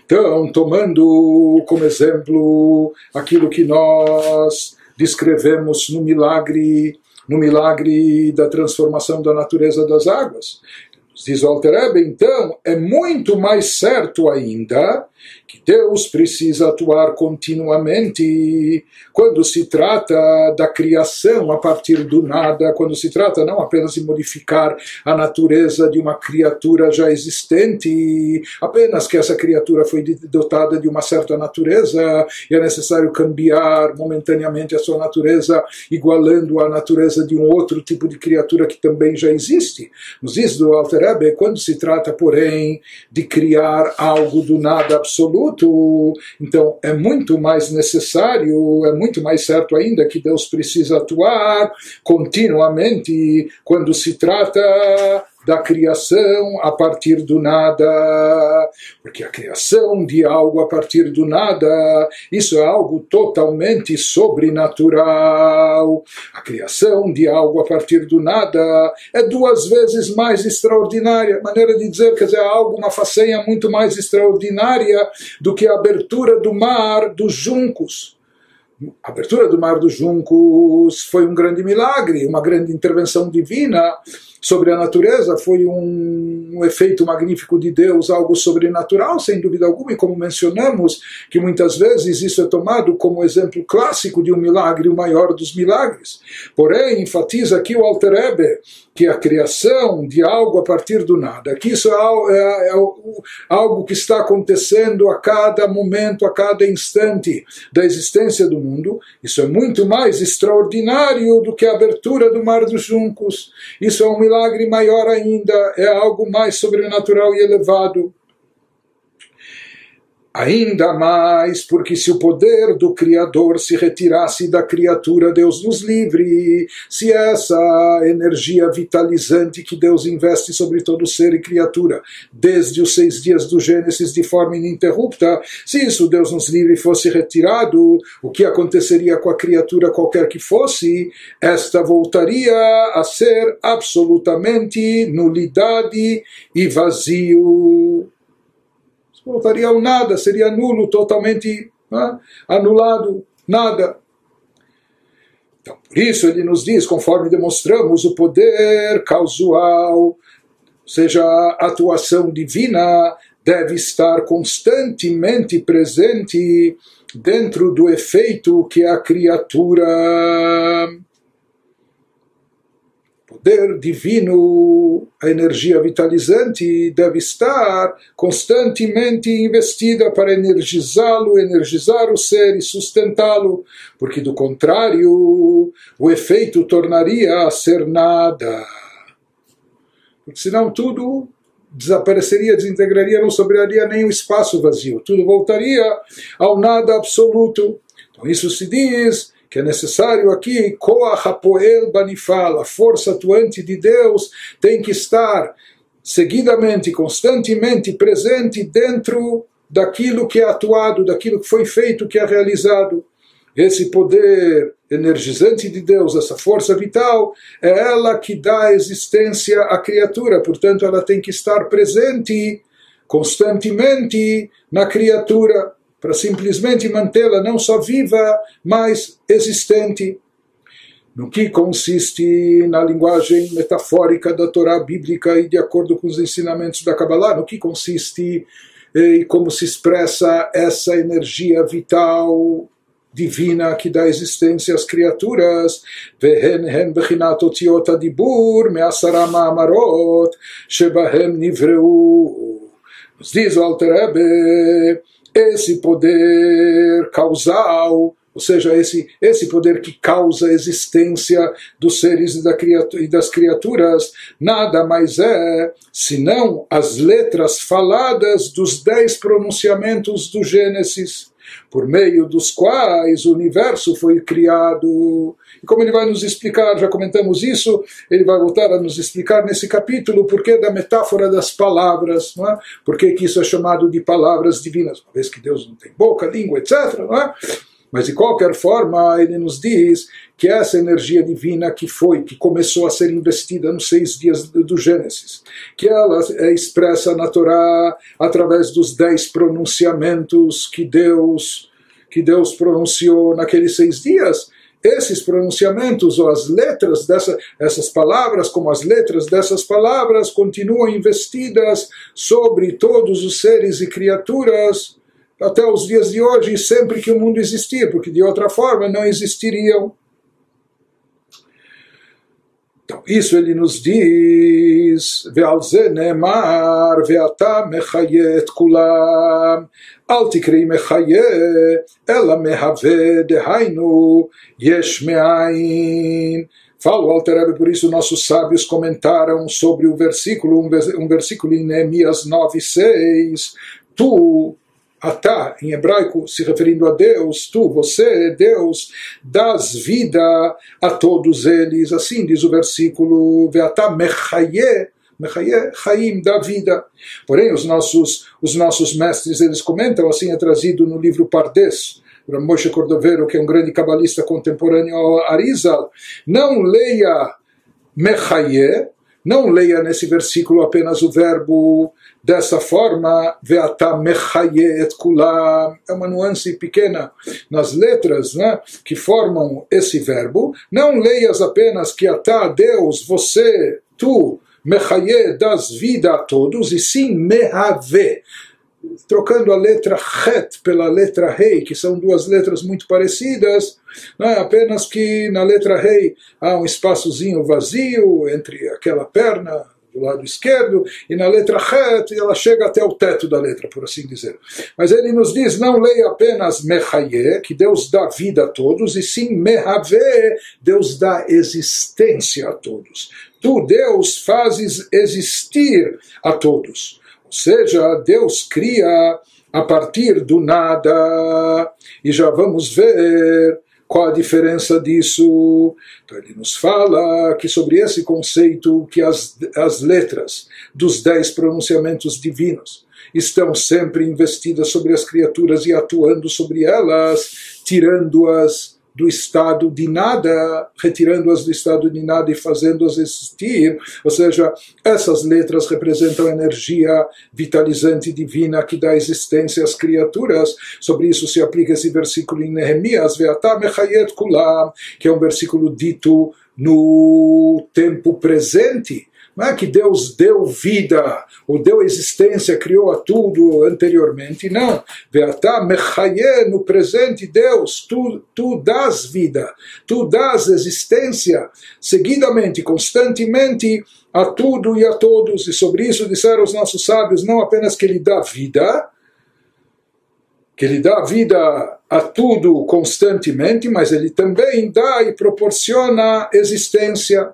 então, tomando como exemplo aquilo que nós descrevemos no milagre, no milagre da transformação da natureza das águas. Diz o Alter então, é muito mais certo ainda que Deus precisa atuar continuamente quando se trata da criação a partir do nada, quando se trata não apenas de modificar a natureza de uma criatura já existente, apenas que essa criatura foi dotada de uma certa natureza e é necessário cambiar momentaneamente a sua natureza, igualando a natureza de um outro tipo de criatura que também já existe. Nos diz do Alter quando se trata, porém, de criar algo do nada absoluto, absoluto, então é muito mais necessário, é muito mais certo ainda que Deus precisa atuar continuamente quando se trata da criação a partir do nada. Porque a criação de algo a partir do nada, isso é algo totalmente sobrenatural. A criação de algo a partir do nada é duas vezes mais extraordinária. Maneira de dizer, quer dizer, é algo, uma façanha muito mais extraordinária do que a abertura do mar dos juncos. A abertura do mar dos juncos foi um grande milagre, uma grande intervenção divina sobre a natureza, foi um, um, efeito magnífico de Deus, algo sobrenatural, sem dúvida alguma, e como mencionamos, que muitas vezes isso é tomado como exemplo clássico de um milagre, o maior dos milagres. Porém, enfatiza aqui o Alter Ebe, que a criação de algo a partir do nada, que isso é, é, é algo que está acontecendo a cada momento, a cada instante da existência do mundo, isso é muito mais extraordinário do que a abertura do mar dos juncos. Isso é um milagre maior ainda, é algo mais sobrenatural e elevado. Ainda mais, porque se o poder do Criador se retirasse da criatura, Deus nos livre. Se essa energia vitalizante que Deus investe sobre todo ser e criatura, desde os seis dias do Gênesis de forma ininterrupta, se isso Deus nos livre fosse retirado, o que aconteceria com a criatura qualquer que fosse? Esta voltaria a ser absolutamente nulidade e vazio voltaria ao nada, seria nulo, totalmente né, anulado, nada. Então, por isso ele nos diz, conforme demonstramos, o poder causal, ou seja, a atuação divina, deve estar constantemente presente dentro do efeito que a criatura poder divino, a energia vitalizante deve estar constantemente investida para energizá-lo, energizar o ser e sustentá-lo, porque do contrário, o efeito tornaria a ser nada. Porque senão tudo desapareceria, desintegraria, não sobraria nem o espaço vazio, tudo voltaria ao nada absoluto. Então isso se diz que é necessário aqui, Koach Banifal, a força atuante de Deus tem que estar seguidamente, constantemente presente dentro daquilo que é atuado, daquilo que foi feito, que é realizado. Esse poder energizante de Deus, essa força vital, é ela que dá existência à criatura, portanto, ela tem que estar presente constantemente na criatura para simplesmente mantê-la não só viva, mas existente. No que consiste na linguagem metafórica da Torá bíblica e de acordo com os ensinamentos da Kabbalah, no que consiste eh, e como se expressa essa energia vital divina que dá existência às criaturas. והן הן בחינת אותיות הדיבור מעשרה מאמרות שבהם נבראו. Nos diz o Alter Rebbe esse poder causal, ou seja, esse, esse poder que causa a existência dos seres e, da e das criaturas, nada mais é senão as letras faladas dos dez pronunciamentos do Gênesis, por meio dos quais o universo foi criado. E como ele vai nos explicar, já comentamos isso, ele vai voltar a nos explicar nesse capítulo o porquê da metáfora das palavras, não é? por que isso é chamado de palavras divinas, uma vez que Deus não tem boca, língua, etc. Não é? Mas de qualquer forma, ele nos diz que essa energia divina que foi, que começou a ser investida nos seis dias do Gênesis, que ela é expressa na Torá através dos dez pronunciamentos que Deus que Deus pronunciou naqueles seis dias, esses pronunciamentos ou as letras dessas essas palavras, como as letras dessas palavras, continuam investidas sobre todos os seres e criaturas até os dias de hoje, sempre que o mundo existir, porque de outra forma não existiriam. Então, isso ele nos diz, ועל זה נאמר, ואתה מחיה את כולם, אל תקראי מחיה, אלא מהווה, דהיינו, יש מאין. Fala o Alter por isso nossos sábios comentaram sobre o versículo, um versículo em Neemias 9,6. Tu, Atá, em hebraico, se referindo a Deus, tu, você, Deus, das vida a todos eles. Assim diz o versículo, Veatá mechaye, Mechaye, Chaim, da vida. Porém, os nossos, os nossos mestres, eles comentam, assim é trazido no livro Pardes, Moshe Cordovero, que é um grande cabalista contemporâneo ao Arizal, não leia Mechaye, não leia nesse versículo apenas o verbo dessa forma, Veata Mechaye Kulam, é uma nuance pequena nas letras né, que formam esse verbo. Não leias apenas que Atá, Deus, você, tu, Mechaye, das vida a todos, e sim Mehave trocando a letra Het pela letra Rei, que são duas letras muito parecidas, não é apenas que na letra Rei há um espaçozinho vazio entre aquela perna do lado esquerdo, e na letra Het ela chega até o teto da letra, por assim dizer. Mas ele nos diz, não leia apenas Mechaye, que Deus dá vida a todos, e sim Mehave, Deus dá existência a todos. Tu, Deus, fazes existir a todos seja, Deus cria a partir do nada, e já vamos ver qual a diferença disso. Então ele nos fala que sobre esse conceito que as, as letras dos dez pronunciamentos divinos estão sempre investidas sobre as criaturas e atuando sobre elas, tirando-as do estado de nada, retirando-as do estado de nada e fazendo-as existir. Ou seja, essas letras representam a energia vitalizante divina que dá existência às criaturas. Sobre isso se aplica esse versículo em Nehemias, que é um versículo dito no tempo presente é que Deus deu vida, ou deu existência, criou a tudo anteriormente. Não. Veatá mechaye, no presente, Deus, tu, tu dás vida, tu dás existência, seguidamente, constantemente, a tudo e a todos. E sobre isso disseram os nossos sábios, não apenas que Ele dá vida, que Ele dá vida a tudo constantemente, mas Ele também dá e proporciona existência.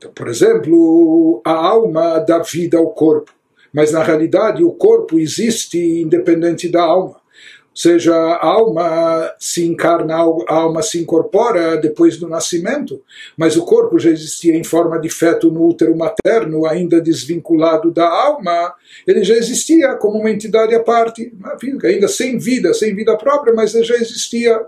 Então, por exemplo, a alma dá vida ao corpo, mas na realidade o corpo existe independente da alma. Ou seja, a alma se encarna, a alma se incorpora depois do nascimento, mas o corpo já existia em forma de feto no útero materno, ainda desvinculado da alma, ele já existia como uma entidade à parte, ainda sem vida, sem vida própria, mas ele já existia.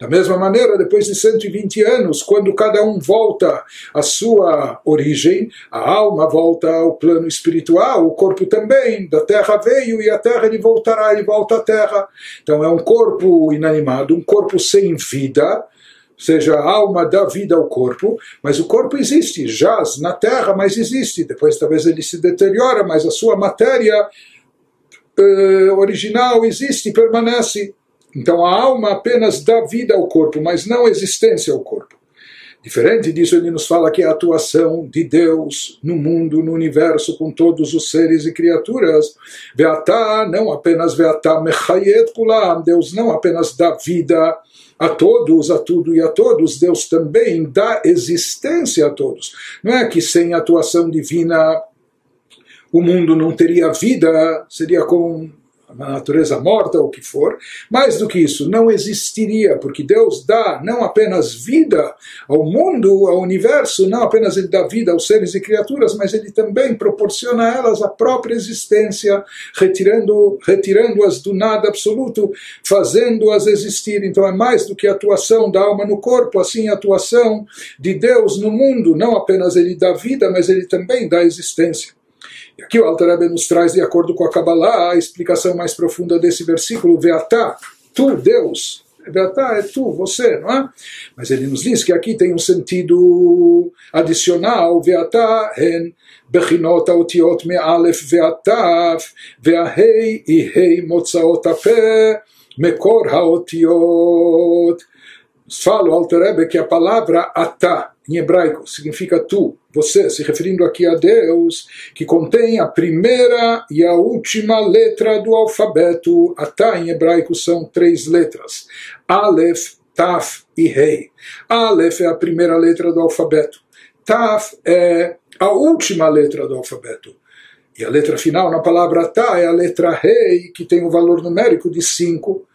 Da mesma maneira, depois de 120 anos, quando cada um volta à sua origem, a alma volta ao plano espiritual, o corpo também, da terra veio e a terra ele voltará, ele volta à terra. Então é um corpo inanimado, um corpo sem vida, ou seja, a alma dá vida ao corpo, mas o corpo existe, jaz na terra, mas existe. Depois talvez ele se deteriora, mas a sua matéria uh, original existe, permanece. Então a alma apenas dá vida ao corpo, mas não existência ao corpo. Diferente disso, ele nos fala que a atuação de Deus no mundo, no universo, com todos os seres e criaturas, Veatá, não apenas Veatá Mechayet Kulam, Deus não apenas dá vida a todos, a tudo e a todos, Deus também dá existência a todos. Não é que sem atuação divina o mundo não teria vida, seria como a natureza morta ou o que for, mais do que isso, não existiria, porque Deus dá não apenas vida ao mundo, ao universo, não apenas Ele dá vida aos seres e criaturas, mas Ele também proporciona a elas a própria existência, retirando, retirando-as do nada absoluto, fazendo-as existir. Então é mais do que a atuação da alma no corpo, assim a atuação de Deus no mundo, não apenas Ele dá vida, mas Ele também dá existência. E aqui o Alter Rebbe nos traz, de acordo com a Kabbalah, a explicação mais profunda desse versículo, Veatá, tu, Deus, Veatá é tu, você, não é? Mas ele nos diz que aqui tem um sentido adicional, Veatá, hen, בכינות האותיות מאלף ועד תף, וההי היא ה' מוצאות הפה, מקור האותיות. Fala o Alter que a palavra atá, em hebraico, significa tu, você, se referindo aqui a Deus, que contém a primeira e a última letra do alfabeto. Atá em hebraico são três letras: Aleph, Taf e Rei. Aleph é a primeira letra do alfabeto. Taf é a última letra do alfabeto. E a letra final na palavra Tá é a letra Rei, que tem um valor numérico de 5.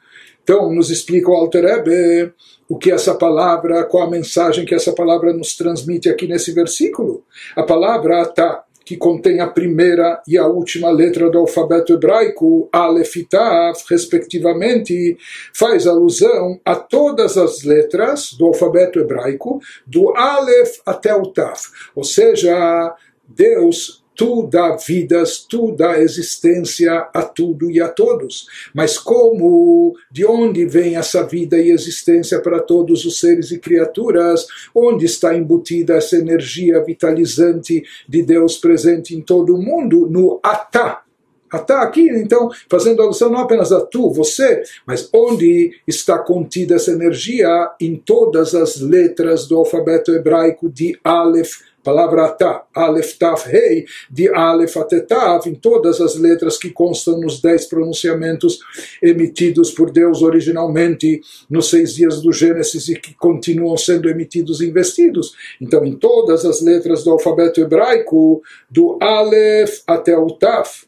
Então, nos explica o Alter Rebbe o que essa palavra, qual a mensagem que essa palavra nos transmite aqui nesse versículo. A palavra atá, que contém a primeira e a última letra do alfabeto hebraico, Aleph e Tav, respectivamente, faz alusão a todas as letras do alfabeto hebraico, do Aleph até o Tav. Ou seja, Deus tu dá vidas, tu dá existência a tudo e a todos. Mas como, de onde vem essa vida e existência para todos os seres e criaturas? Onde está embutida essa energia vitalizante de Deus presente em todo o mundo? No Atá. Atá aqui, então, fazendo alusão não apenas a tu, você, mas onde está contida essa energia em todas as letras do alfabeto hebraico de Aleph palavra Atá, Aleph, Taf, Rei, de Aleph até Tav, em todas as letras que constam nos dez pronunciamentos emitidos por Deus originalmente nos seis dias do Gênesis e que continuam sendo emitidos e investidos. Então, em todas as letras do alfabeto hebraico, do Aleph até o Taf,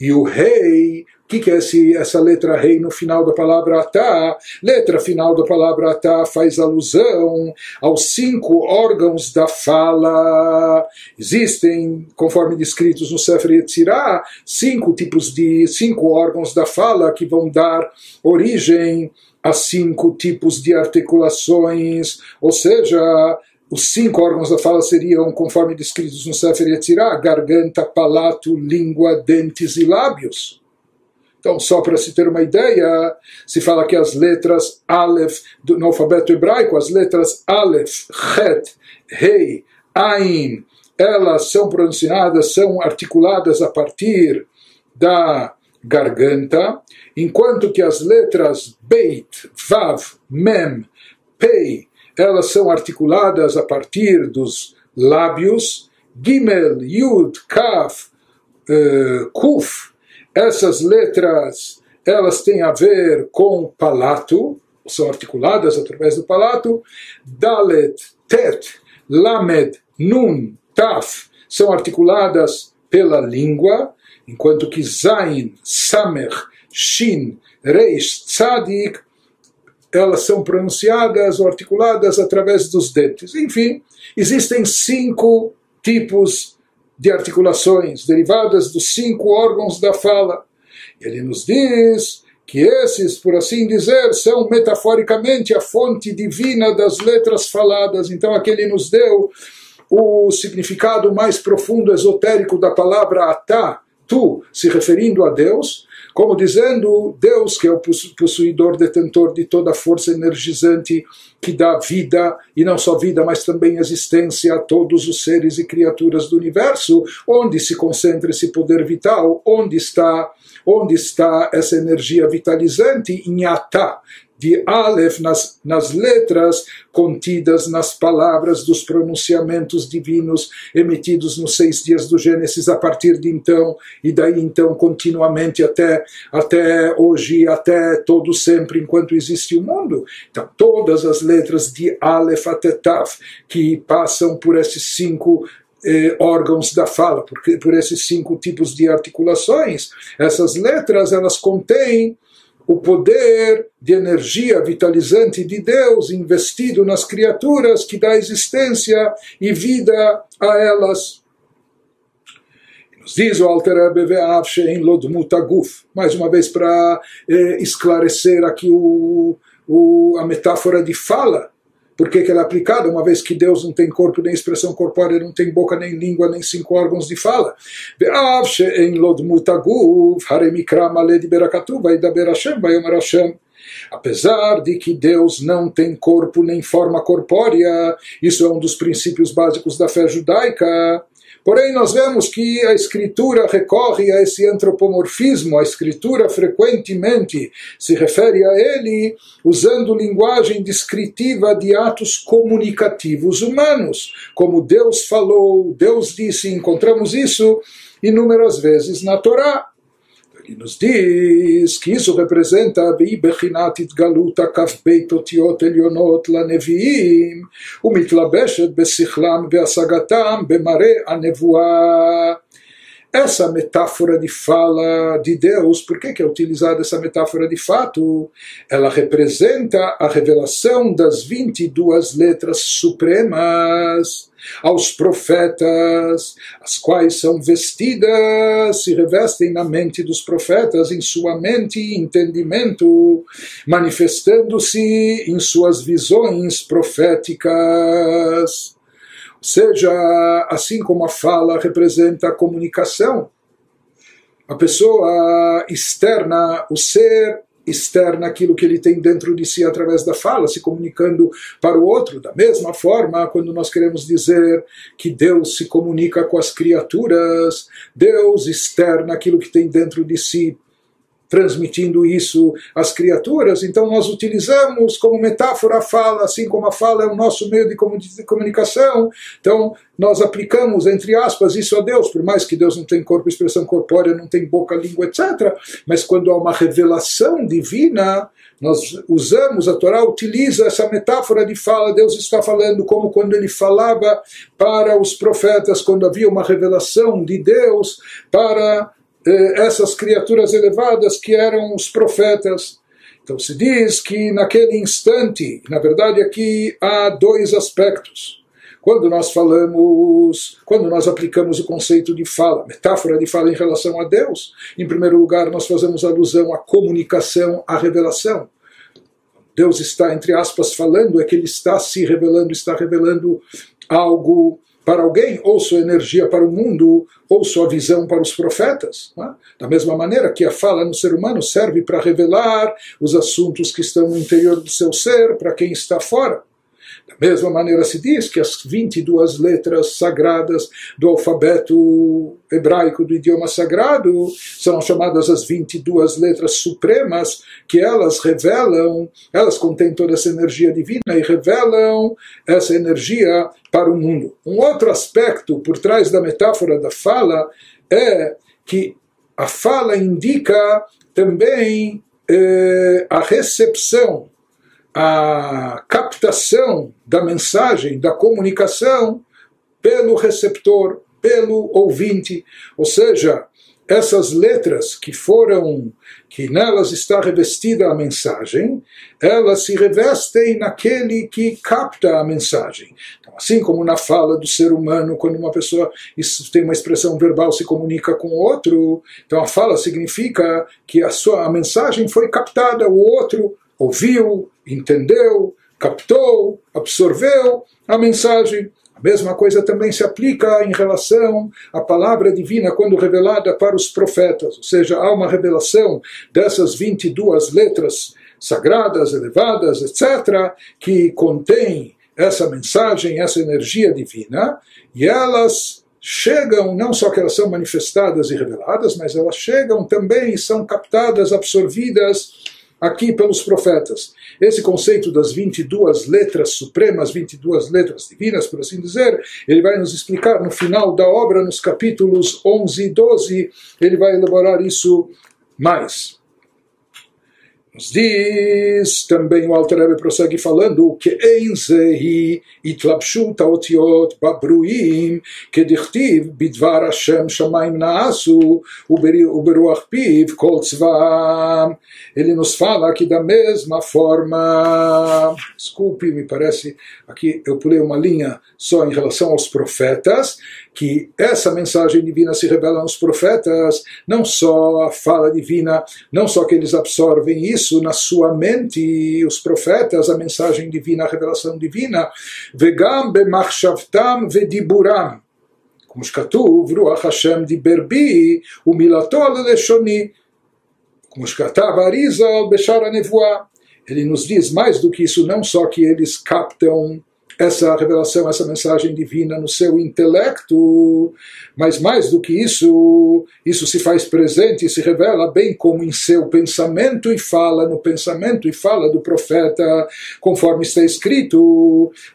e o Rei o que, que é esse, essa letra rei no final da palavra atá? Letra final da palavra atá faz alusão aos cinco órgãos da fala. Existem, conforme descritos no Sefer Yetzirah, cinco tipos de cinco órgãos da fala que vão dar origem a cinco tipos de articulações, ou seja, os cinco órgãos da fala seriam, conforme descritos no Sefer Yetzirah, garganta, palato, língua, dentes e lábios. Então, só para se ter uma ideia, se fala que as letras Aleph, no alfabeto hebraico, as letras Aleph, Het, Rei, Ain, elas são pronunciadas, são articuladas a partir da garganta, enquanto que as letras Beit, Vav, Mem, Pei, elas são articuladas a partir dos lábios, Gimel, Yud, Kaf, uh, Kuf, essas letras, elas têm a ver com o palato, são articuladas através do palato. Dalet, Tet, Lamed, Nun, Taf são articuladas pela língua, enquanto que Zain, Samer, Shin, Reish, Tzadik elas são pronunciadas ou articuladas através dos dentes. Enfim, existem cinco tipos de articulações derivadas dos cinco órgãos da fala. Ele nos diz que esses, por assim dizer, são metaforicamente a fonte divina das letras faladas. Então, aqui ele nos deu o significado mais profundo, esotérico da palavra atá, tu, se referindo a Deus, como dizendo Deus, que é o possuidor, detentor de toda a força energizante que dá vida, e não só vida, mas também existência a todos os seres e criaturas do universo, onde se concentra esse poder vital, onde está, onde está essa energia vitalizante? Em Atá, de Aleph nas, nas letras contidas nas palavras dos pronunciamentos divinos emitidos nos seis dias do Gênesis a partir de então e daí então continuamente até até hoje até todo sempre enquanto existe o mundo. Então todas as letras de Aleph até Tav que passam por esses cinco eh, órgãos da fala, porque por esses cinco tipos de articulações, essas letras elas contêm o poder de energia vitalizante de Deus investido nas criaturas que dá existência e vida a elas. Nos diz o Alter em Lodmutaguf, mais uma vez para eh, esclarecer aqui o, o, a metáfora de fala por que, ela é aplicada, uma vez que Deus não tem corpo nem expressão corpórea, não tem boca nem língua, nem cinco órgãos de fala. Apesar de que Deus não tem corpo nem forma corpórea, isso é um dos princípios básicos da fé judaica. Porém, nós vemos que a Escritura recorre a esse antropomorfismo, a Escritura frequentemente se refere a ele usando linguagem descritiva de atos comunicativos humanos, como Deus falou, Deus disse, encontramos isso inúmeras vezes na Torá. Ele nos diz que isso representa Bechinat Galuta Kafbeit Otiot Elionot Laneviim ומתלבשת בשכלם והשגתם במראה הנבואה. essa metáfora de fala de Deus, por que, é utilizada essa metáfora de fato? Ela representa a revelação das 22 letras supremas aos profetas, as quais são vestidas, se revestem na mente dos profetas, em sua mente e entendimento, manifestando-se em suas visões proféticas. Seja, assim como a fala representa a comunicação, a pessoa externa, o ser externa aquilo que ele tem dentro de si através da fala, se comunicando para o outro. Da mesma forma, quando nós queremos dizer que Deus se comunica com as criaturas, Deus externa aquilo que tem dentro de si transmitindo isso às criaturas, então nós utilizamos como metáfora a fala, assim como a fala é o nosso meio de comunicação, então nós aplicamos, entre aspas, isso a Deus, por mais que Deus não tem corpo, expressão corpórea, não tem boca, língua, etc. Mas quando há uma revelação divina, nós usamos, a Torá utiliza essa metáfora de fala, Deus está falando como quando ele falava para os profetas, quando havia uma revelação de Deus para essas criaturas elevadas que eram os profetas. Então se diz que naquele instante, na verdade aqui há dois aspectos. Quando nós falamos, quando nós aplicamos o conceito de fala, metáfora de fala em relação a Deus, em primeiro lugar nós fazemos alusão à comunicação, à revelação. Deus está, entre aspas, falando, é que ele está se revelando, está revelando algo para alguém, ou sua energia para o mundo, ou sua visão para os profetas. É? Da mesma maneira que a fala no ser humano serve para revelar os assuntos que estão no interior do seu ser para quem está fora. Da mesma maneira se diz que as 22 letras sagradas do alfabeto hebraico do idioma sagrado são chamadas as 22 letras supremas, que elas revelam, elas contêm toda essa energia divina e revelam essa energia para o mundo. Um outro aspecto por trás da metáfora da fala é que a fala indica também eh, a recepção a captação da mensagem, da comunicação, pelo receptor, pelo ouvinte. Ou seja, essas letras que foram, que nelas está revestida a mensagem, elas se revestem naquele que capta a mensagem. Então, assim como na fala do ser humano, quando uma pessoa tem uma expressão verbal se comunica com outro, então a fala significa que a sua a mensagem foi captada, o outro ouviu, entendeu, captou, absorveu a mensagem. A mesma coisa também se aplica em relação à palavra divina quando revelada para os profetas, ou seja, há uma revelação dessas 22 letras sagradas, elevadas, etc., que contém essa mensagem, essa energia divina, e elas chegam, não só que elas são manifestadas e reveladas, mas elas chegam também e são captadas, absorvidas aqui pelos profetas. Esse conceito das 22 letras supremas, 22 letras divinas, por assim dizer, ele vai nos explicar no final da obra, nos capítulos 11 e 12, ele vai elaborar isso mais. Nos diz também o Alter prossegue falando que em zehi itlapshut haotiot babruim kedichtiv bidvar Hashem shamayim naasu uberuach piv kol tzvam. Ele nos fala que da mesma forma desculpe, me parece aqui eu pulei uma linha só em relação aos profetas que essa mensagem divina se revela aos profetas, não só a fala divina, não só que eles absorvem isso na sua mente, os profetas, a mensagem divina, a revelação divina, vegam bemachshavtam vediburam, como שכתוב, רוח השם דיבר בי ומילתו על לשוני, כמו שכתב אריזל בשאר הנבואה. Ele nos diz mais do que isso, não só que eles captam essa revelação, essa mensagem divina no seu intelecto, mas mais do que isso, isso se faz presente e se revela bem como em seu pensamento e fala, no pensamento e fala do profeta, conforme está escrito: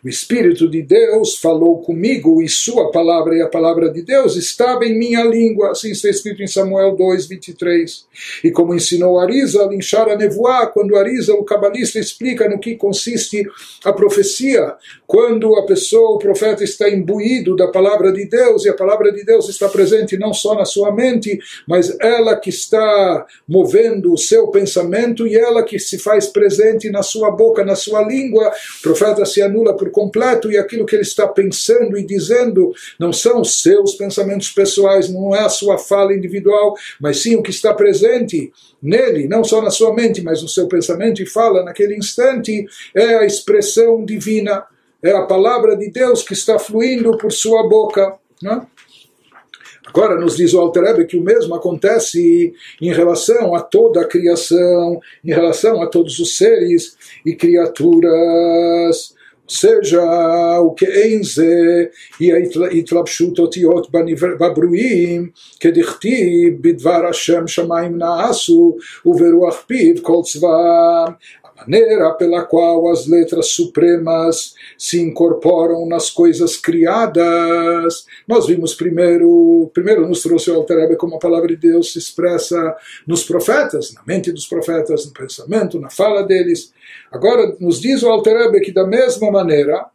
o Espírito de Deus falou comigo e sua palavra e a palavra de Deus estava em minha língua, assim está escrito em Samuel 2, 23. E como ensinou Arisa a linchar a nevoar, quando Arisa, o cabalista, explica no que consiste a profecia quando a pessoa, o profeta, está imbuído da palavra de Deus e a palavra de Deus está presente não só na sua mente, mas ela que está movendo o seu pensamento e ela que se faz presente na sua boca, na sua língua, o profeta se anula por completo e aquilo que ele está pensando e dizendo não são os seus pensamentos pessoais, não é a sua fala individual, mas sim o que está presente nele, não só na sua mente, mas no seu pensamento e fala naquele instante, é a expressão divina, é a palavra de Deus que está fluindo por sua boca. Né? Agora nos diz o Alter que o mesmo acontece em relação a toda a criação, em relação a todos os seres e criaturas. Ou seja, o que em זה היא התלבשות אותיות בברואים, כדכתיב בדבר השם שמיים נעשו וברוח פיו כל צבאם maneira pela qual as letras supremas se incorporam nas coisas criadas. Nós vimos primeiro, primeiro nos trouxe o Alter como a palavra de Deus se expressa nos profetas, na mente dos profetas, no pensamento, na fala deles. Agora nos diz o Alter que da mesma maneira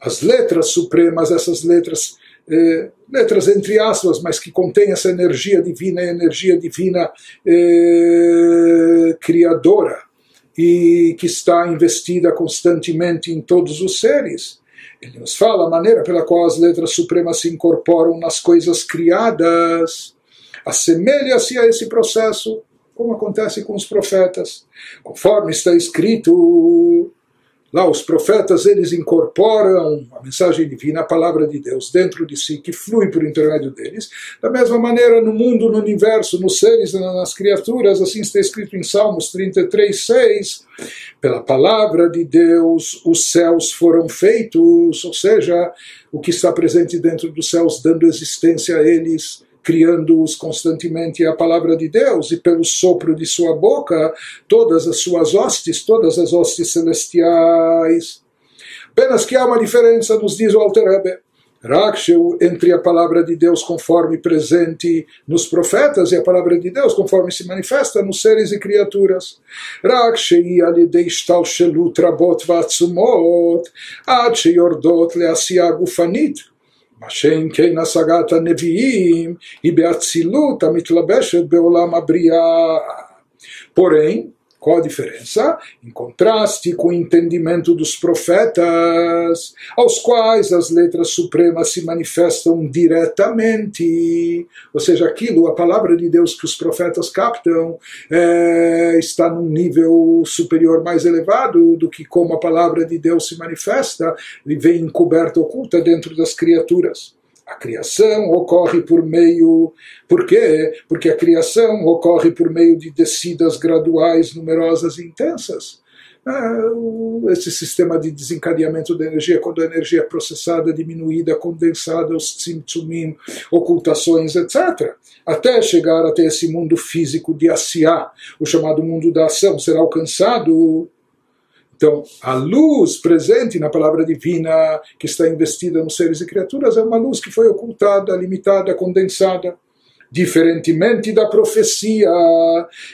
as letras supremas, essas letras eh, letras entre aspas, mas que contêm essa energia divina, energia divina eh, criadora e que está investida constantemente em todos os seres. Ele nos fala a maneira pela qual as letras supremas se incorporam nas coisas criadas. Assemelha-se a esse processo, como acontece com os profetas. Conforme está escrito Lá os profetas eles incorporam a mensagem divina, a palavra de Deus dentro de si, que flui por intermédio deles. Da mesma maneira no mundo, no universo, nos seres, nas criaturas, assim está escrito em Salmos 33, 6. Pela palavra de Deus os céus foram feitos, ou seja, o que está presente dentro dos céus, dando existência a eles criando-os constantemente a palavra de Deus, e pelo sopro de sua boca, todas as suas hostes, todas as hostes celestiais. Apenas que há uma diferença, nos diz o Alter Rebbe. Entre a palavra de Deus conforme presente nos profetas e a palavra de Deus conforme se manifesta nos seres e criaturas. Rakshei alidei shtalshelut rabot vatsumot ad sheyordot gufanit מה שאם כן השגת הנביאים היא באצילות המתלבשת בעולם הבריאה. Porém, qual a diferença? Em contraste com o entendimento dos profetas, aos quais as letras supremas se manifestam diretamente, ou seja, aquilo, a palavra de Deus que os profetas captam, é, está num nível superior, mais elevado do que como a palavra de Deus se manifesta e vem encoberta, oculta dentro das criaturas. A criação ocorre por meio. Por quê? Porque a criação ocorre por meio de descidas graduais, numerosas e intensas. É, esse sistema de desencadeamento da energia, quando a energia é processada, diminuída, condensada, os tzimtzumim, ocultações, etc. Até chegar até esse mundo físico de Asiá, o chamado mundo da ação, será alcançado então, a luz presente na palavra divina, que está investida nos seres e criaturas, é uma luz que foi ocultada, limitada, condensada diferentemente da profecia,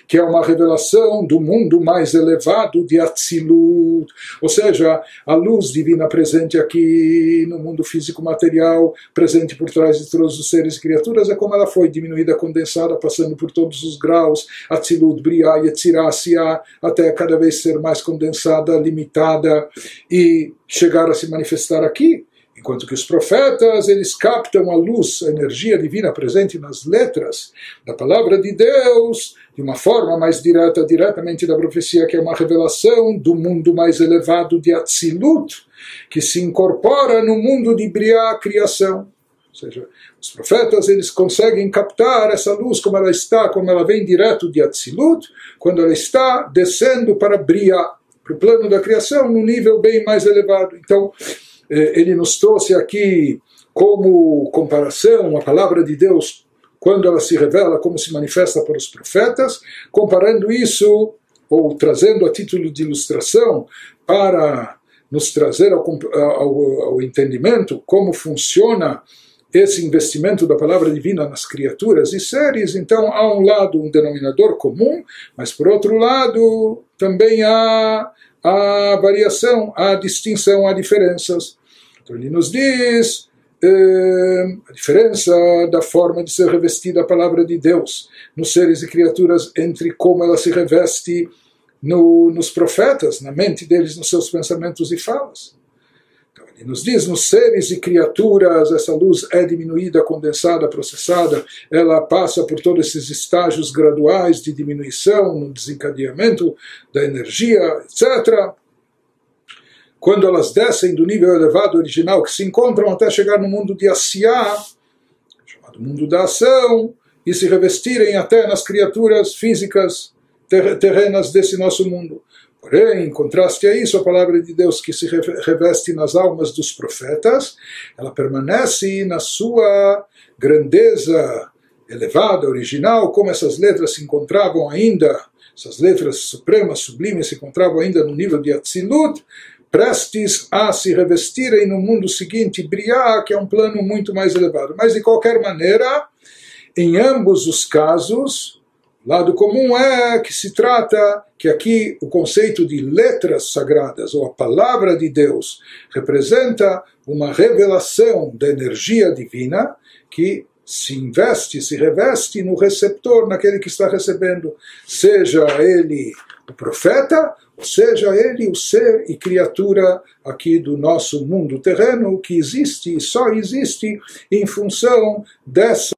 que é uma revelação do mundo mais elevado de Atzilut, ou seja, a luz divina presente aqui no mundo físico material, presente por trás de todos os seres e criaturas, é como ela foi diminuída, condensada, passando por todos os graus, Atzilut, Briah, Yetzirah, até cada vez ser mais condensada, limitada e chegar a se manifestar aqui Enquanto que os profetas, eles captam a luz, a energia divina presente nas letras da palavra de Deus, de uma forma mais direta, diretamente da profecia, que é uma revelação do mundo mais elevado de Atzilut, que se incorpora no mundo de Briá, criação. Ou seja, os profetas eles conseguem captar essa luz como ela está, como ela vem direto de Atzilut, quando ela está descendo para Briá, para o plano da criação, num nível bem mais elevado. Então, ele nos trouxe aqui como comparação a palavra de Deus quando ela se revela, como se manifesta para os profetas, comparando isso ou trazendo a título de ilustração para nos trazer ao, ao, ao entendimento como funciona esse investimento da palavra divina nas criaturas e seres, então há um lado um denominador comum, mas por outro lado também há a variação, há distinção, há diferenças. Então ele nos diz eh, a diferença da forma de ser revestida a palavra de Deus nos seres e criaturas entre como ela se reveste no, nos profetas, na mente deles, nos seus pensamentos e falas. Então, ele nos diz, nos seres e criaturas, essa luz é diminuída, condensada, processada, ela passa por todos esses estágios graduais de diminuição, no desencadeamento da energia, etc quando elas descem do nível elevado original que se encontram até chegar no mundo de Asiá, chamado mundo da ação, e se revestirem até nas criaturas físicas terrenas desse nosso mundo. Porém, em contraste a isso, a palavra de Deus que se reveste nas almas dos profetas, ela permanece na sua grandeza elevada, original, como essas letras se encontravam ainda, essas letras supremas, sublimes, se encontravam ainda no nível de Atzilut, prestes a se revestirem no mundo seguinte, Briá, que é um plano muito mais elevado. Mas, de qualquer maneira, em ambos os casos, lado comum é que se trata que aqui o conceito de letras sagradas, ou a palavra de Deus, representa uma revelação da energia divina que se investe, se reveste no receptor, naquele que está recebendo, seja ele o profeta, ou seja ele o ser e criatura aqui do nosso mundo terreno que existe e só existe em função dessa